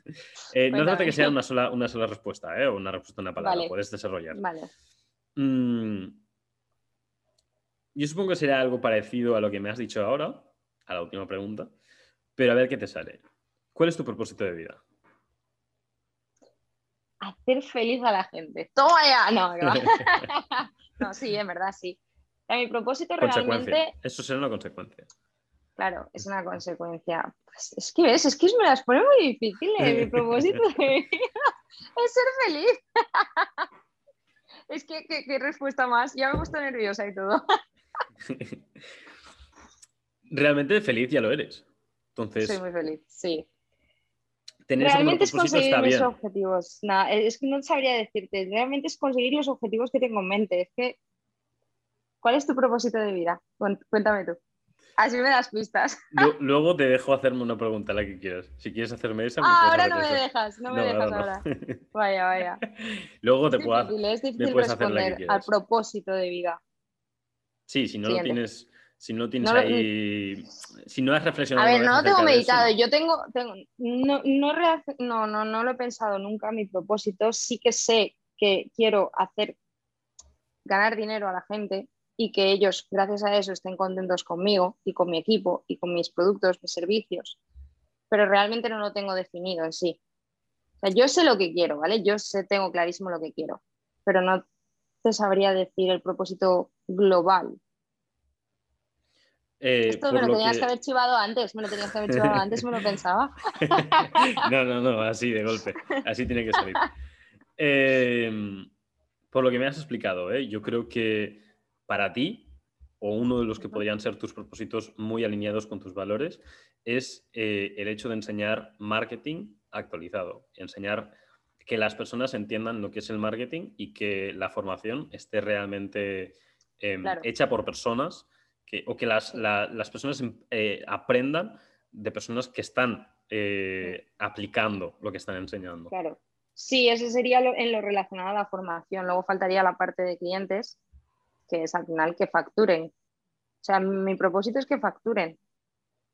Eh, no trata que sea una sola, una sola respuesta, ¿eh? o una respuesta en una palabra, puedes desarrollar. Vale. Mm, yo supongo que será algo parecido a lo que me has dicho ahora, a la última pregunta, pero a ver qué te sale. ¿Cuál es tu propósito de vida? Hacer feliz a la gente. Toma ya. No, no, [LAUGHS] [LAUGHS] sí, en verdad sí. mi propósito realmente. Eso será una consecuencia. Claro, es una consecuencia. Pues es que ves, es que me las pone muy difíciles. Mi [LAUGHS] propósito de es ser feliz. es que, ¿qué, respuesta más. Ya me he puesto nerviosa y todo. Realmente feliz ya lo eres. Entonces. Soy muy feliz, sí. Realmente es conseguir mis objetivos. es que no sabría decirte. Realmente es conseguir los objetivos que tengo en mente. Es que, ¿cuál es tu propósito de vida? Cuéntame tú. Así me das pistas. [LAUGHS] Luego te dejo hacerme una pregunta, la que quieras. Si quieres hacerme esa. Ah, ahora no me dejas, no me dejas ahora. [LAUGHS] Vaya, vaya. Luego te puedo Es difícil responder al propósito de vida. Sí, si no lo tienes si no tienes ahí, si no has reflexionado. A ver, no lo tengo meditado, yo tengo, no, no, no, no, lo he pensado nunca, mi propósito, sí que sé que quiero hacer, ganar dinero a la gente y que ellos, gracias a eso, estén contentos conmigo y con mi equipo y con mis productos, mis servicios, pero realmente no lo tengo definido en sí. O sea, yo sé lo que quiero, ¿vale? Yo sé, tengo clarísimo lo que quiero, pero no te sabría decir el propósito global eh, Esto me lo, tenías que... haber chivado antes, me lo tenías que haber [LAUGHS] chivado antes, me lo pensaba. [LAUGHS] no, no, no, así de golpe, así tiene que salir. Em, por lo que me has explicado, ¿eh? yo creo que para ti, o uno de los que podrían ser tus propósitos muy alineados con tus valores, es eh, el hecho de enseñar marketing actualizado, enseñar que las personas entiendan lo que es el marketing y que la formación esté realmente em, hecha por personas o que las, personas eh, aprendan de personas que están eh, aplicando lo que están enseñando. Claro. Sí, eso sería en lo relacionado a la formación. Luego faltaría la parte de clientes, que es al final que facturen. O sea, mi propósito es que facturen.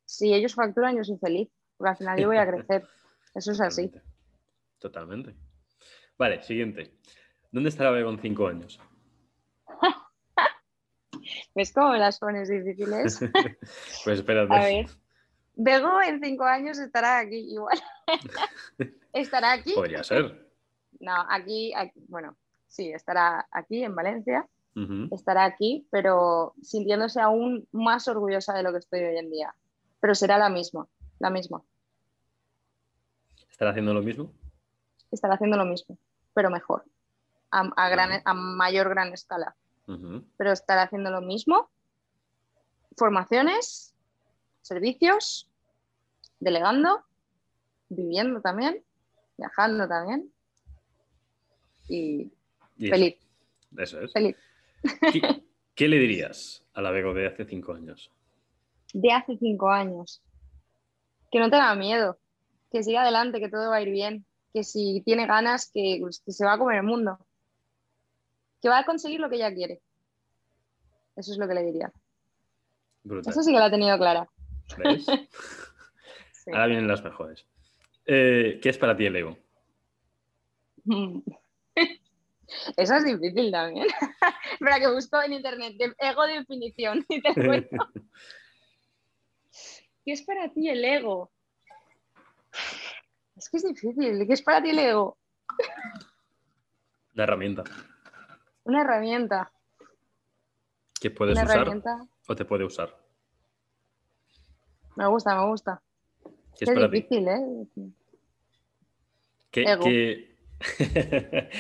Si ellos facturan, yo soy feliz. Porque al final yo voy a crecer. [LAUGHS] Eso es así. Totalmente. Vale, siguiente. ¿Dónde estará Bego en cinco años? ¿Ves cómo me las pones difíciles? [LAUGHS] pues espérate. A ver. Bego en cinco años estará aquí igual. [LAUGHS] ¿Estará aquí? Podría ser. No, aquí, bueno, sí, estará aquí en Valencia. Estará aquí, pero sintiéndose aún más orgullosa de lo que estoy hoy en día. Pero será la misma, la misma. ¿Estará haciendo lo mismo? Estará haciendo lo mismo, pero mejor, a, gran, a mayor gran escala. Pero estará haciendo lo mismo, formaciones, servicios, delegando, viviendo también, viajando también y, feliz. Eso, es. Feliz. ¿Qué, [LAUGHS] le dirías a la Bego de hace cinco años? De hace cinco años. Que no tenga miedo, que siga adelante, que todo va a ir bien, que si tiene ganas, que, pues, se va a comer el mundo, que va a conseguir lo que ella quiere. Eso es lo que le diría. Eso sí que la ha tenido clara. ¿Ves? [LAUGHS] Ahora vienen las mejores. Eh, ¿Qué es para ti el ego? [LAUGHS] Eso es difícil también. [LAUGHS] Espera, que busco en internet ego definición y te cuento. ¿Qué es para ti el ego? Es que es difícil. ¿Qué es para ti el ego? Una herramienta. Una herramienta. Que puedes usar o te puede usar. Me gusta, me gusta. ¿Qué es, difícil, ¿eh? ¿Qué, qué... [LAUGHS]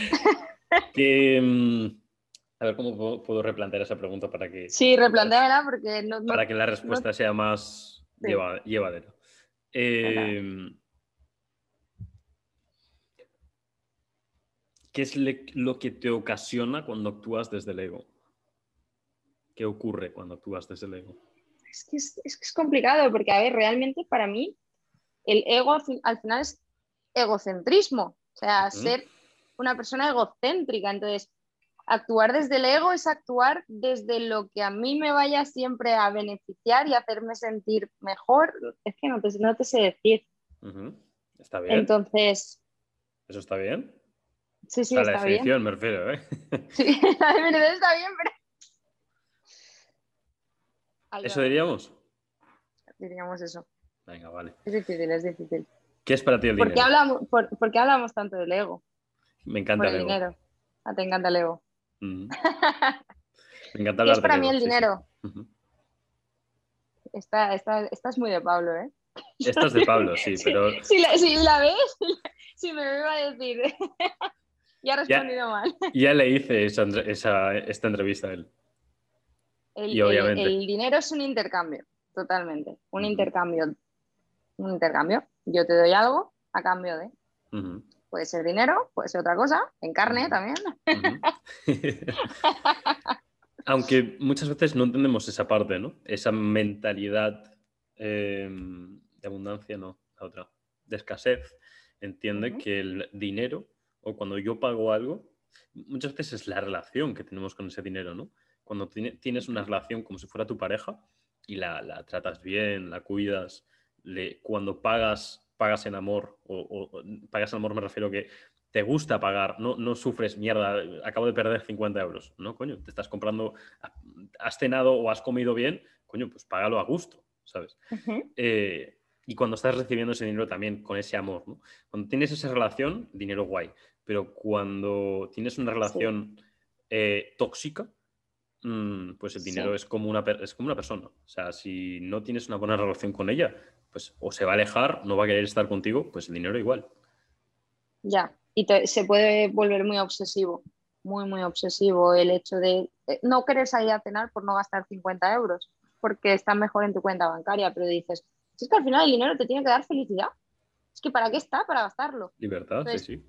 Mm, a ver cómo puedo replantear esa pregunta para que. Sí, replanteala porque no, Para que la respuesta sea más llevadera. Em, ¿Qué es lo que te ocasiona cuando actúas desde el ego? ¿Qué ocurre cuando actúas desde el ego? Es que es, es, es complicado porque, a ver, realmente para mí el ego al final es egocentrismo, o sea, ser una persona egocéntrica. Entonces, actuar desde el ego es actuar desde lo que a mí me vaya siempre a beneficiar y hacerme sentir mejor. Es que no te, no te sé decir. Está bien. Entonces. ¿Eso está bien? Sí, sí, está la definición me refiero, ¿eh? [LAUGHS] Sí, [LAUGHS] la definición está bien, pero. ¿Eso diríamos? Diríamos eso. Venga, vale. Es difícil, es difícil. ¿Qué es para ti el ¿Por dinero? Qué hablamos, por, qué hablamos tanto del ego? Me encanta el, dinero. Ah, te encanta el ego. [LAUGHS] Me encanta hablar ¿Qué es para mí el dinero? esta, es muy de Pablo, ¿eh? Esta es de Pablo, sí, pero. Si, la, ves, si me iba a decir. [LAUGHS] ya ha respondido mal. [LAUGHS] Ya le hice esa, esta entrevista a él. El, y obviamente. el, dinero es un intercambio, totalmente. Un intercambio un intercambio. Yo te doy algo a cambio de. Puede ser dinero, puede ser otra cosa, en carne también. [LAUGHS] Aunque muchas veces no entendemos esa parte, ¿no? Esa mentalidad em, de abundancia, no, la otra, de escasez. Entiende que el dinero, o cuando yo pago algo, muchas veces es la relación que tenemos con ese dinero, ¿no? Cuando tienes una relación como si fuera tu pareja y la, la tratas bien, la cuidas, cuando pagas, pagas en amor, o, pagas en amor me refiero que te gusta pagar, no, no sufres mierda, acabo de perder 50 euros, ¿no? Coño, te estás comprando, has cenado o has comido bien, coño, pues págalo a gusto, ¿sabes? Eh, y cuando estás recibiendo ese dinero también con ese amor, ¿no? Cuando tienes esa relación, dinero guay, pero cuando tienes una relación eh, tóxica, mm, pues el dinero es, como una, es como una persona. O sea, si no tienes una buena relación con ella, pues o se va a alejar, no va a querer estar contigo, pues el dinero igual. Ya, y se puede volver muy obsesivo, muy, muy obsesivo el hecho de eh, no querer salir a cenar por no gastar 50 euros, porque está mejor en tu cuenta bancaria, pero dices, es que al final el dinero te tiene que dar felicidad. Es que ¿para qué está? Para gastarlo. Libertad, sí, sí.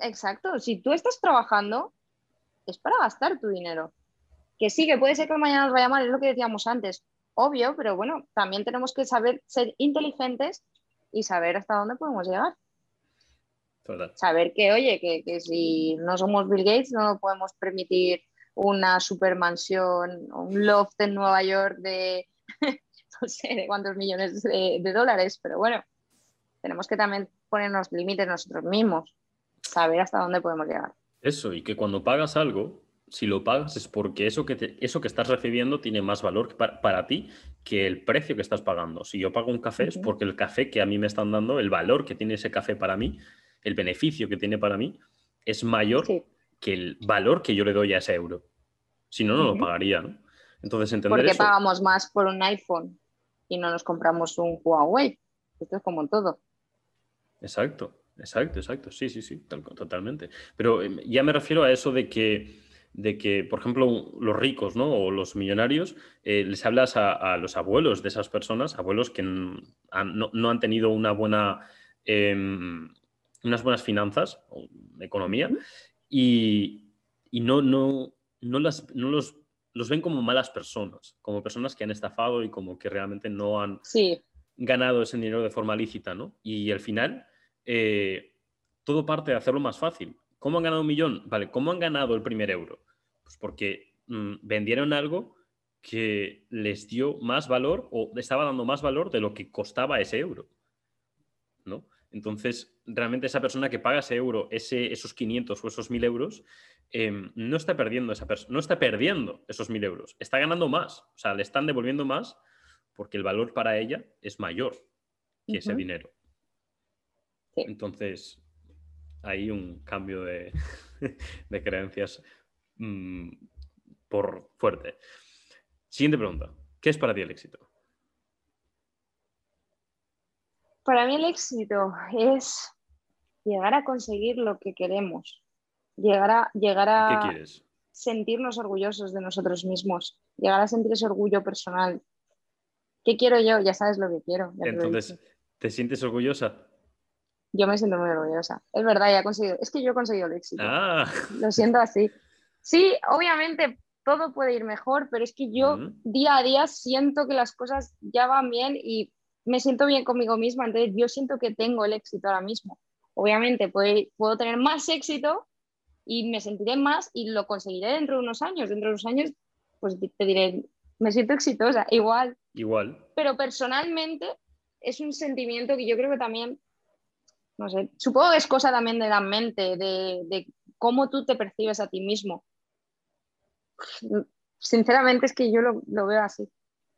Exacto, si tú estás trabajando, es para gastar tu dinero. Que sí, que puede ser que mañana nos vaya mal, es lo que decíamos antes obvio, pero bueno, también tenemos que saber ser inteligentes y saber hasta dónde podemos llegar. Saber que, oye, que, si no somos Bill Gates no podemos permitir una supermansión, un loft en Nueva York de [LAUGHS] no sé de cuántos millones de, de dólares, pero bueno, tenemos que también ponernos límites nosotros mismos, saber hasta dónde podemos llegar. Eso, y que cuando pagas algo, si lo pagas es porque eso que, eso que estás recibiendo tiene más valor para, ti que el precio que estás pagando. Si yo pago un café es porque el café que a mí me están dando, el valor que tiene ese café para mí, el beneficio que tiene para mí, es mayor que el valor que yo le doy a ese euro. Si no, no lo pagaría, ¿no? Entonces, entender ¿Por qué pagamos más por un iPhone y no nos compramos un Huawei? Esto es como todo. Exacto, exacto, exacto. Sí, sí, sí, totalmente. Pero em, ya me refiero a eso de que, de que, por ejemplo, los ricos ¿no? o los millonarios, eh, les hablas a, los abuelos de esas personas, abuelos que no, han tenido una buena, em, unas buenas finanzas, o economía, y, no, no, no, las, no los, los ven como malas personas, como personas que han estafado y como que realmente no han ganado ese dinero de forma lícita, ¿no? Y al final, eh, todo parte de hacerlo más fácil. ¿Cómo han ganado un millón? Vale, ¿cómo han ganado el primer euro? Pues porque mm, vendieron algo que les dio más valor o estaba dando más valor de lo que costaba ese euro, ¿no? Entonces, realmente esa persona que paga ese euro, ese, esos 500 o esos 1000 euros, em, no está perdiendo esa no está perdiendo esos 1000 euros, está ganando más. O sea, le están devolviendo más porque el valor para ella es mayor que ese dinero. Entonces, hay un cambio [LAUGHS] de, creencias mm, por fuerte. Siguiente pregunta. ¿Qué es para ti el éxito? Para mí el éxito es llegar a conseguir lo que queremos, llegar a, llegar a sentirnos orgullosos de nosotros mismos, llegar a sentir ese orgullo personal. ¿Qué quiero yo? Ya sabes lo que quiero. Entonces, ¿te sientes orgullosa? Yo me siento muy orgullosa. Es verdad, ya he conseguido. Es que yo he conseguido el éxito. Ah. Lo siento así. Sí, obviamente todo puede ir mejor, pero es que yo día a día siento que las cosas ya van bien y me siento bien conmigo misma, entonces yo siento que tengo el éxito ahora mismo. Obviamente puedo, tener más éxito y me sentiré más y lo conseguiré dentro de unos años. Dentro de unos años, pues te diré, me siento exitosa, igual. Igual. Pero personalmente es un sentimiento que yo creo que también, no sé, supongo que es cosa también de la mente, de, cómo tú te percibes a ti mismo. Sinceramente es que yo lo, veo así.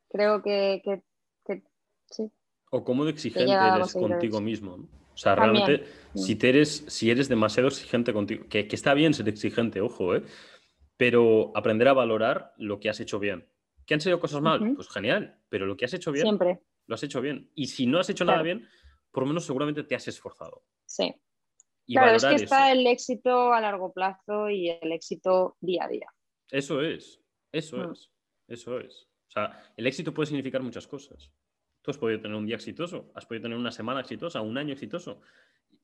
Creo que, que sí. O cómo de exigente eres contigo mismo. O sea, realmente, si, eres, si eres demasiado exigente contigo, que, está bien ser exigente, ojo, ¿eh? pero aprender a valorar lo que has hecho bien. ¿Que han sido cosas mal? Pues genial, pero lo que has hecho bien, Siempre. lo has hecho bien. Y si no has hecho nada bien, por lo menos seguramente te has esforzado. Sí. claro, es que está el éxito a largo plazo y el éxito día a día. Eso es, eso mm. es, eso es. O sea, el éxito puede significar muchas cosas. Tú has podido tener un día exitoso, has podido tener una semana exitosa, un año exitoso.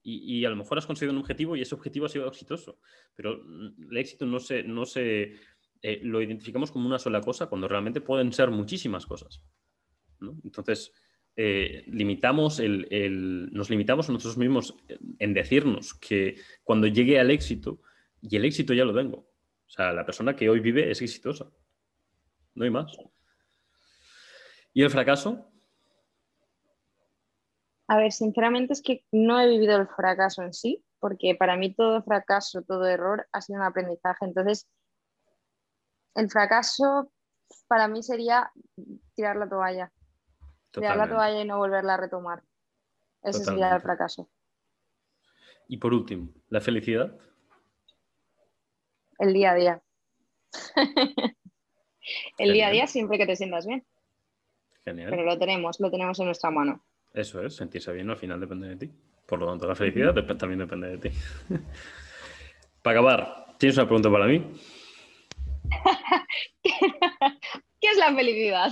Y, a lo mejor has conseguido un objetivo y ese objetivo ha sido exitoso. Pero el éxito no se, no se eh, lo identificamos como una sola cosa cuando realmente pueden ser muchísimas cosas. Entonces, eh, limitamos el, nos limitamos nosotros mismos en decirnos que cuando llegue al éxito, y el éxito ya lo tengo. O sea, la persona que hoy vive es exitosa. No hay más. ¿Y el fracaso? A ver, sinceramente es que no he vivido el fracaso en sí, porque para mí todo fracaso, todo error ha sido un aprendizaje. Entonces, el fracaso para mí sería tirar la toalla. Tirar la toalla y no volverla a retomar. Ese sería el fracaso. Y por último, ¿la felicidad? El día a día. [LAUGHS] el día a día siempre que te sientas bien. Genial. Pero lo tenemos, lo tenemos en nuestra mano. Eso es, sentirse bien al final depende de ti. Por lo tanto, la felicidad también depende de ti. [LAUGHS] para acabar, ¿tienes una pregunta para mí? [LAUGHS] ¿Qué es la felicidad?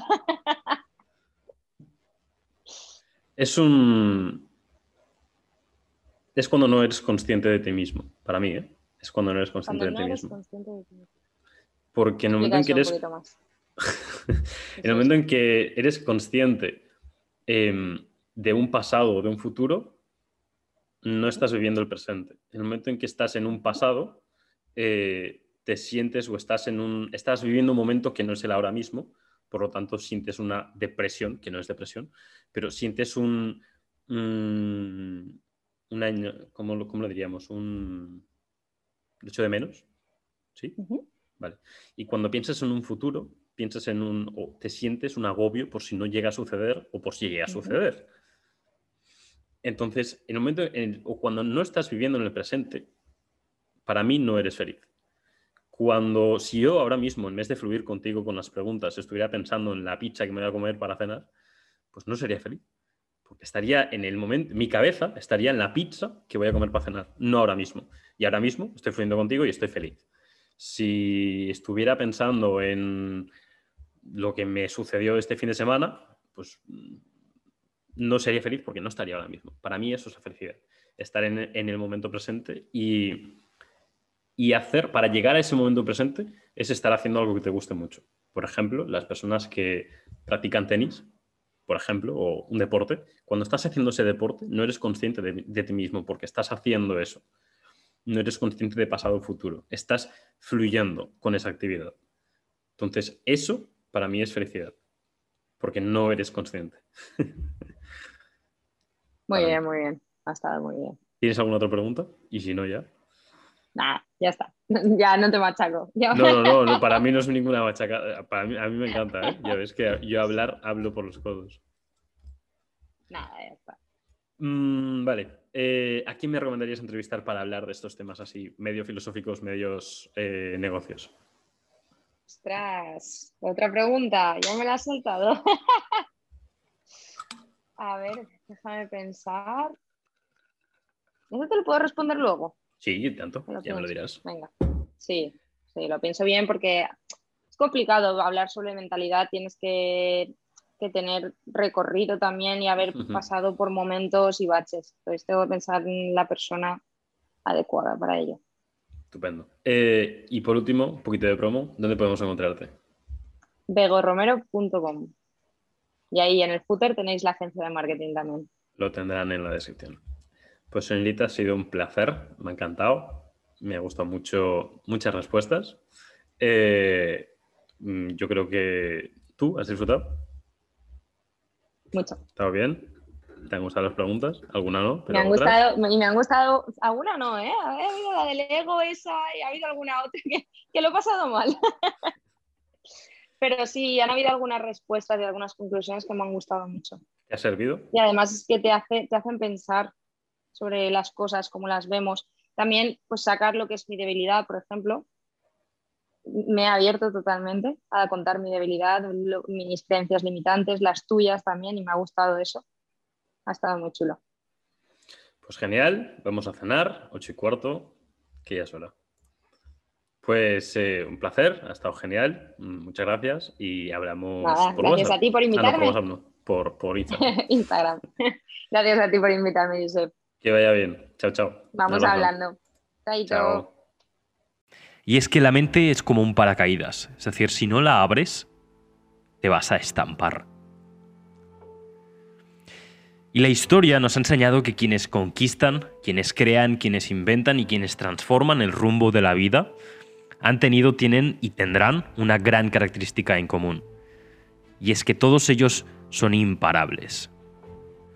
Es un. Es cuando no eres consciente de ti mismo. Para mí, ¿eh? Es cuando no eres consciente, de, ti mismo. Porque en el momento en que eres. [LAUGHS] en el momento en que eres consciente em, de un pasado o de un futuro, no estás viviendo el presente. En el momento en que estás en un pasado, eh, te sientes o estás en un. estás viviendo un momento que no es el ahora mismo, por lo tanto sientes una depresión, que no es depresión, pero sientes un, un ¿cómo, lo diríamos? Un hecho de menos, ¿sí? Vale. Y cuando piensas en un futuro, piensas en un, o te sientes un agobio por si no llega a suceder o por si llega a suceder. Entonces, en el momento, o cuando no estás viviendo en el presente, para mí no eres feliz. Cuando, si yo ahora mismo, en vez de fluir contigo con las preguntas, estuviera pensando en la pizza que me voy a comer para cenar, pues no sería feliz. Porque estaría en el momento, mi cabeza estaría en la pizza que voy a comer para cenar, no ahora mismo. Y ahora mismo estoy fluyendo contigo y estoy feliz. Si estuviera pensando en lo que me sucedió este fin de semana, pues no sería feliz porque no estaría ahora mismo. Para mí eso es la felicidad, estar en, el momento presente y, y, hacer, para llegar a ese momento presente, es estar haciendo algo que te guste mucho. Por ejemplo, las personas que practican tenis, por ejemplo, o un deporte, cuando estás haciendo ese deporte, no eres consciente de, de ti mismo porque estás haciendo eso. No eres consciente de pasado o futuro. Estás fluyendo con esa actividad. Entonces, eso para mí es felicidad, porque no eres consciente. Muy [LAUGHS] bien, muy bien. Ha estado muy bien. ¿Tienes alguna otra pregunta? Y si no, ya. Nada, ya está. [LAUGHS] Ya no te machaco. No, no, no, [LAUGHS] para mí no es ninguna machaca. Para mí, a mí me encanta, ¿eh? Ya ves que yo hablar, hablo por los codos. Nada, ya está. Mm, vale. Eh, ¿A quién me recomendarías entrevistar para hablar de estos temas así, medio filosóficos, medios eh, negocios? Ostras, otra pregunta, ya me la has saltado. [LAUGHS] A ver, déjame pensar. ¿Eso te lo puedo responder luego? Sí, tanto, ya me lo dirás. Venga, sí, sí, lo pienso bien porque es complicado hablar sobre mentalidad, tienes que, tener recorrido también y haber pasado por momentos y baches. Entonces tengo que pensar en la persona adecuada para ello. Estupendo. Eh, y por último, un poquito de promo, ¿dónde podemos encontrarte? begorromero.com. Y ahí en el footer tenéis la agencia de marketing también. Lo tendrán en la descripción. Pues señorita, ha sido un placer, me ha encantado, me ha gustado mucho, muchas respuestas. Eh, mm, yo creo que tú has disfrutado. Mucho. ¿Estado bien? ¿Te han gustado las preguntas? ¿Alguna no? me han gustado, y me han gustado, alguna no, ¿eh? Ha habido la del ego esa y ha habido alguna otra que, lo he pasado mal. [LAUGHS] Pero sí, han habido algunas respuestas y algunas conclusiones que me han gustado mucho. ¿Te ha servido? Y además es que te, hace, te hacen pensar sobre las cosas, como las vemos. También, pues sacar lo que es mi debilidad, por ejemplo. Me he abierto totalmente a contar mi debilidad, mis creencias limitantes, las tuyas también, y me ha gustado eso ha estado muy chulo. Pues genial, vamos a cenar, ocho y cuarto, que ya es hora. Pues eh, un placer, ha estado genial, muchas gracias y hablamos por Gracias a ti por ah, invitarme. por, por, Instagram. [LAUGHS] Instagram. gracias a ti por invitarme, Josep. Que vaya bien. Chao, chao. Vamos hablando. Chao. Y es que la mente es como un paracaídas, es decir, si no la abres, te vas a estampar. Y la historia nos ha enseñado que quienes conquistan, quienes crean, quienes inventan y quienes transforman el rumbo de la vida han tenido, tienen y tendrán una gran característica en común. Y es que todos ellos son imparables.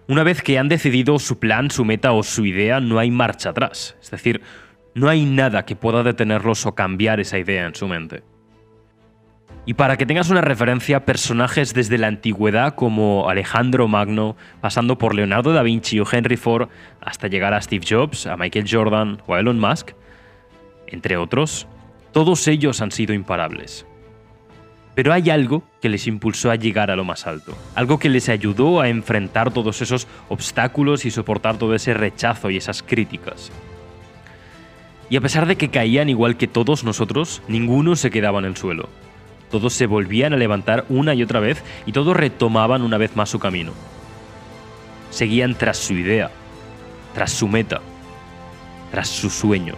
Una vez que han decidido su plan, su meta o su idea, no hay marcha atrás. Es decir, no hay nada que pueda detenerlos o cambiar esa idea en su mente. Y para que tengas una referencia, personajes desde la antigüedad como Alejandro Magno, pasando por Leonardo da Vinci o Henry Ford, hasta llegar a Steve Jobs, a Michael Jordan o a Elon Musk, entre otros, todos ellos han sido imparables. Pero hay algo que les impulsó a llegar a lo más alto, algo que les ayudó a enfrentar todos esos obstáculos y soportar todo ese rechazo y esas críticas. Y a pesar de que caían igual que todos nosotros, ninguno se quedaba en el suelo. Todos se volvían a levantar una y otra vez y todos retomaban una vez más su camino. Seguían tras su idea, tras su meta, tras su sueño.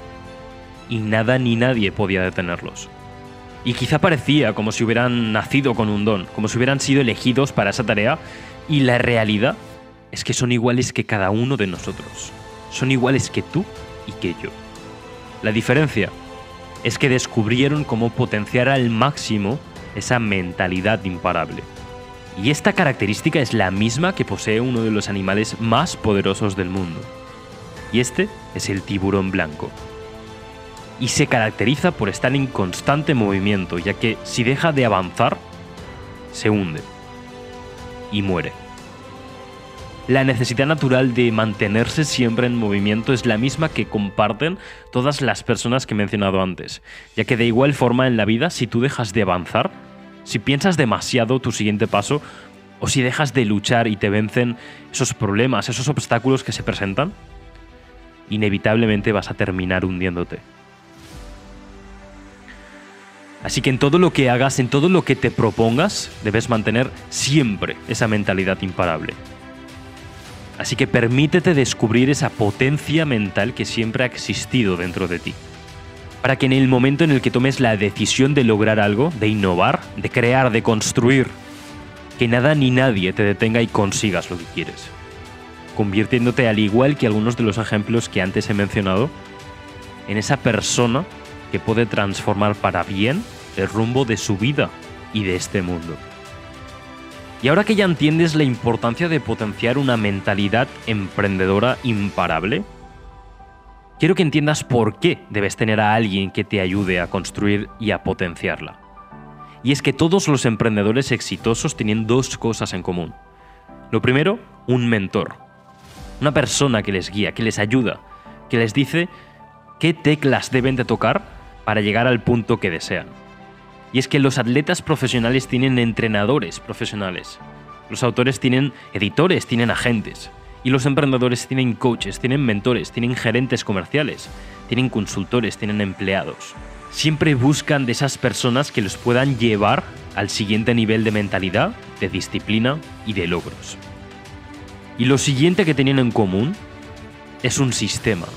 Y nada ni nadie podía detenerlos. Y quizá parecía como si hubieran nacido con un don, como si hubieran sido elegidos para esa tarea, y la realidad es que son iguales que cada uno de nosotros. Son iguales que tú y que yo. La diferencia es que descubrieron cómo potenciar al máximo esa mentalidad imparable. Y esta característica es la misma que posee uno de los animales más poderosos del mundo. Y este es el tiburón blanco. Y se caracteriza por estar en constante movimiento, ya que si deja de avanzar, se hunde y muere. La necesidad natural de mantenerse siempre en movimiento es la misma que comparten todas las personas que he mencionado antes, ya que de igual forma en la vida si tú dejas de avanzar, si piensas demasiado tu siguiente paso, o si dejas de luchar y te vencen esos problemas, esos obstáculos que se presentan, inevitablemente vas a terminar hundiéndote. Así que en todo lo que hagas, en todo lo que te propongas, debes mantener siempre esa mentalidad imparable. Así que permítete descubrir esa potencia mental que siempre ha existido dentro de ti. Para que en el momento en el que tomes la decisión de lograr algo, de innovar, de crear, de construir, que nada ni nadie te detenga y consigas lo que quieres. Convirtiéndote, al igual que algunos de los ejemplos que antes he mencionado, en esa persona que puede transformar para bien el rumbo de su vida y de este mundo. Y ahora que ya entiendes la importancia de potenciar una mentalidad emprendedora imparable, quiero que entiendas por qué debes tener a alguien que te ayude a construir y a potenciarla. Y es que todos los emprendedores exitosos tienen dos cosas en común. Lo primero, un mentor. Una persona que les guía, que les ayuda, que les dice qué teclas deben de tocar para llegar al punto que desean. Y es que los atletas profesionales tienen entrenadores profesionales. Los autores tienen editores, tienen agentes. Y los emprendedores tienen coaches, tienen mentores, tienen gerentes comerciales, tienen consultores, tienen empleados. Siempre buscan de esas personas que los puedan llevar al siguiente nivel de mentalidad, de disciplina y de logros. Y lo siguiente que tienen en común es un sistema,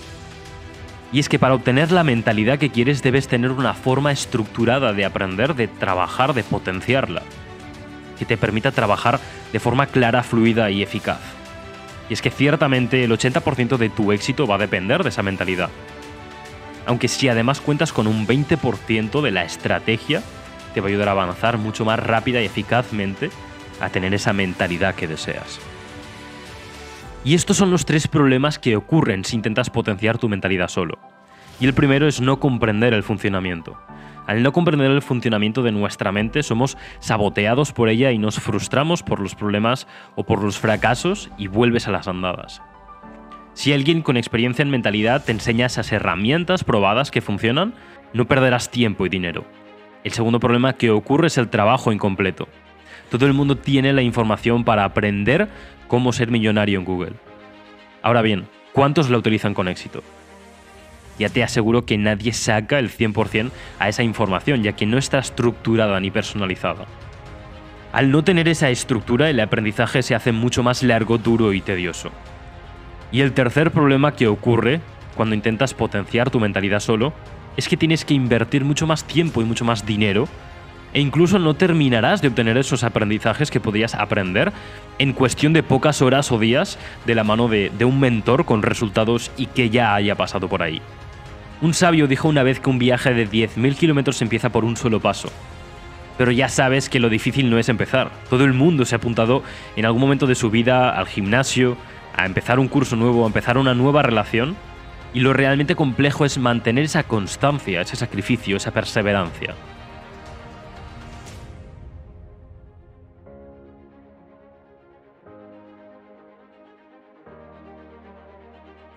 y es que para obtener la mentalidad que quieres debes tener una forma estructurada de aprender, de trabajar, de potenciarla, que te permita trabajar de forma clara, fluida y eficaz. Y es que ciertamente el 80% de tu éxito va a depender de esa mentalidad. Aunque si además cuentas con un 20% de la estrategia, te va a ayudar a avanzar mucho más rápida y eficazmente a tener esa mentalidad que deseas. Y estos son los tres problemas que ocurren si intentas potenciar tu mentalidad solo. Y el primero es no comprender el funcionamiento. Al no comprender el funcionamiento de nuestra mente, somos saboteados por ella y nos frustramos por los problemas o por los fracasos y vuelves a las andadas. Si alguien con experiencia en mentalidad te enseña esas herramientas probadas que funcionan, no perderás tiempo y dinero. El segundo problema que ocurre es el trabajo incompleto. Todo el mundo tiene la información para aprender cómo ser millonario en Google. Ahora bien, ¿cuántos la utilizan con éxito? Ya te aseguro que nadie saca el 100% a esa información, ya que no está estructurada ni personalizada. Al no tener esa estructura, el aprendizaje se hace mucho más largo, duro y tedioso. Y el tercer problema que ocurre cuando intentas potenciar tu mentalidad solo es que tienes que invertir mucho más tiempo y mucho más dinero e incluso no terminarás de obtener esos aprendizajes que podías aprender en cuestión de pocas horas o días de la mano de, un mentor con resultados y que ya haya pasado por ahí. Un sabio dijo una vez que un viaje de 10.000 kilómetros empieza por un solo paso. Pero ya sabes que lo difícil no es empezar. Todo el mundo se ha apuntado en algún momento de su vida al gimnasio, a empezar un curso nuevo, a empezar una nueva relación. Y lo realmente complejo es mantener esa constancia, ese sacrificio, esa perseverancia.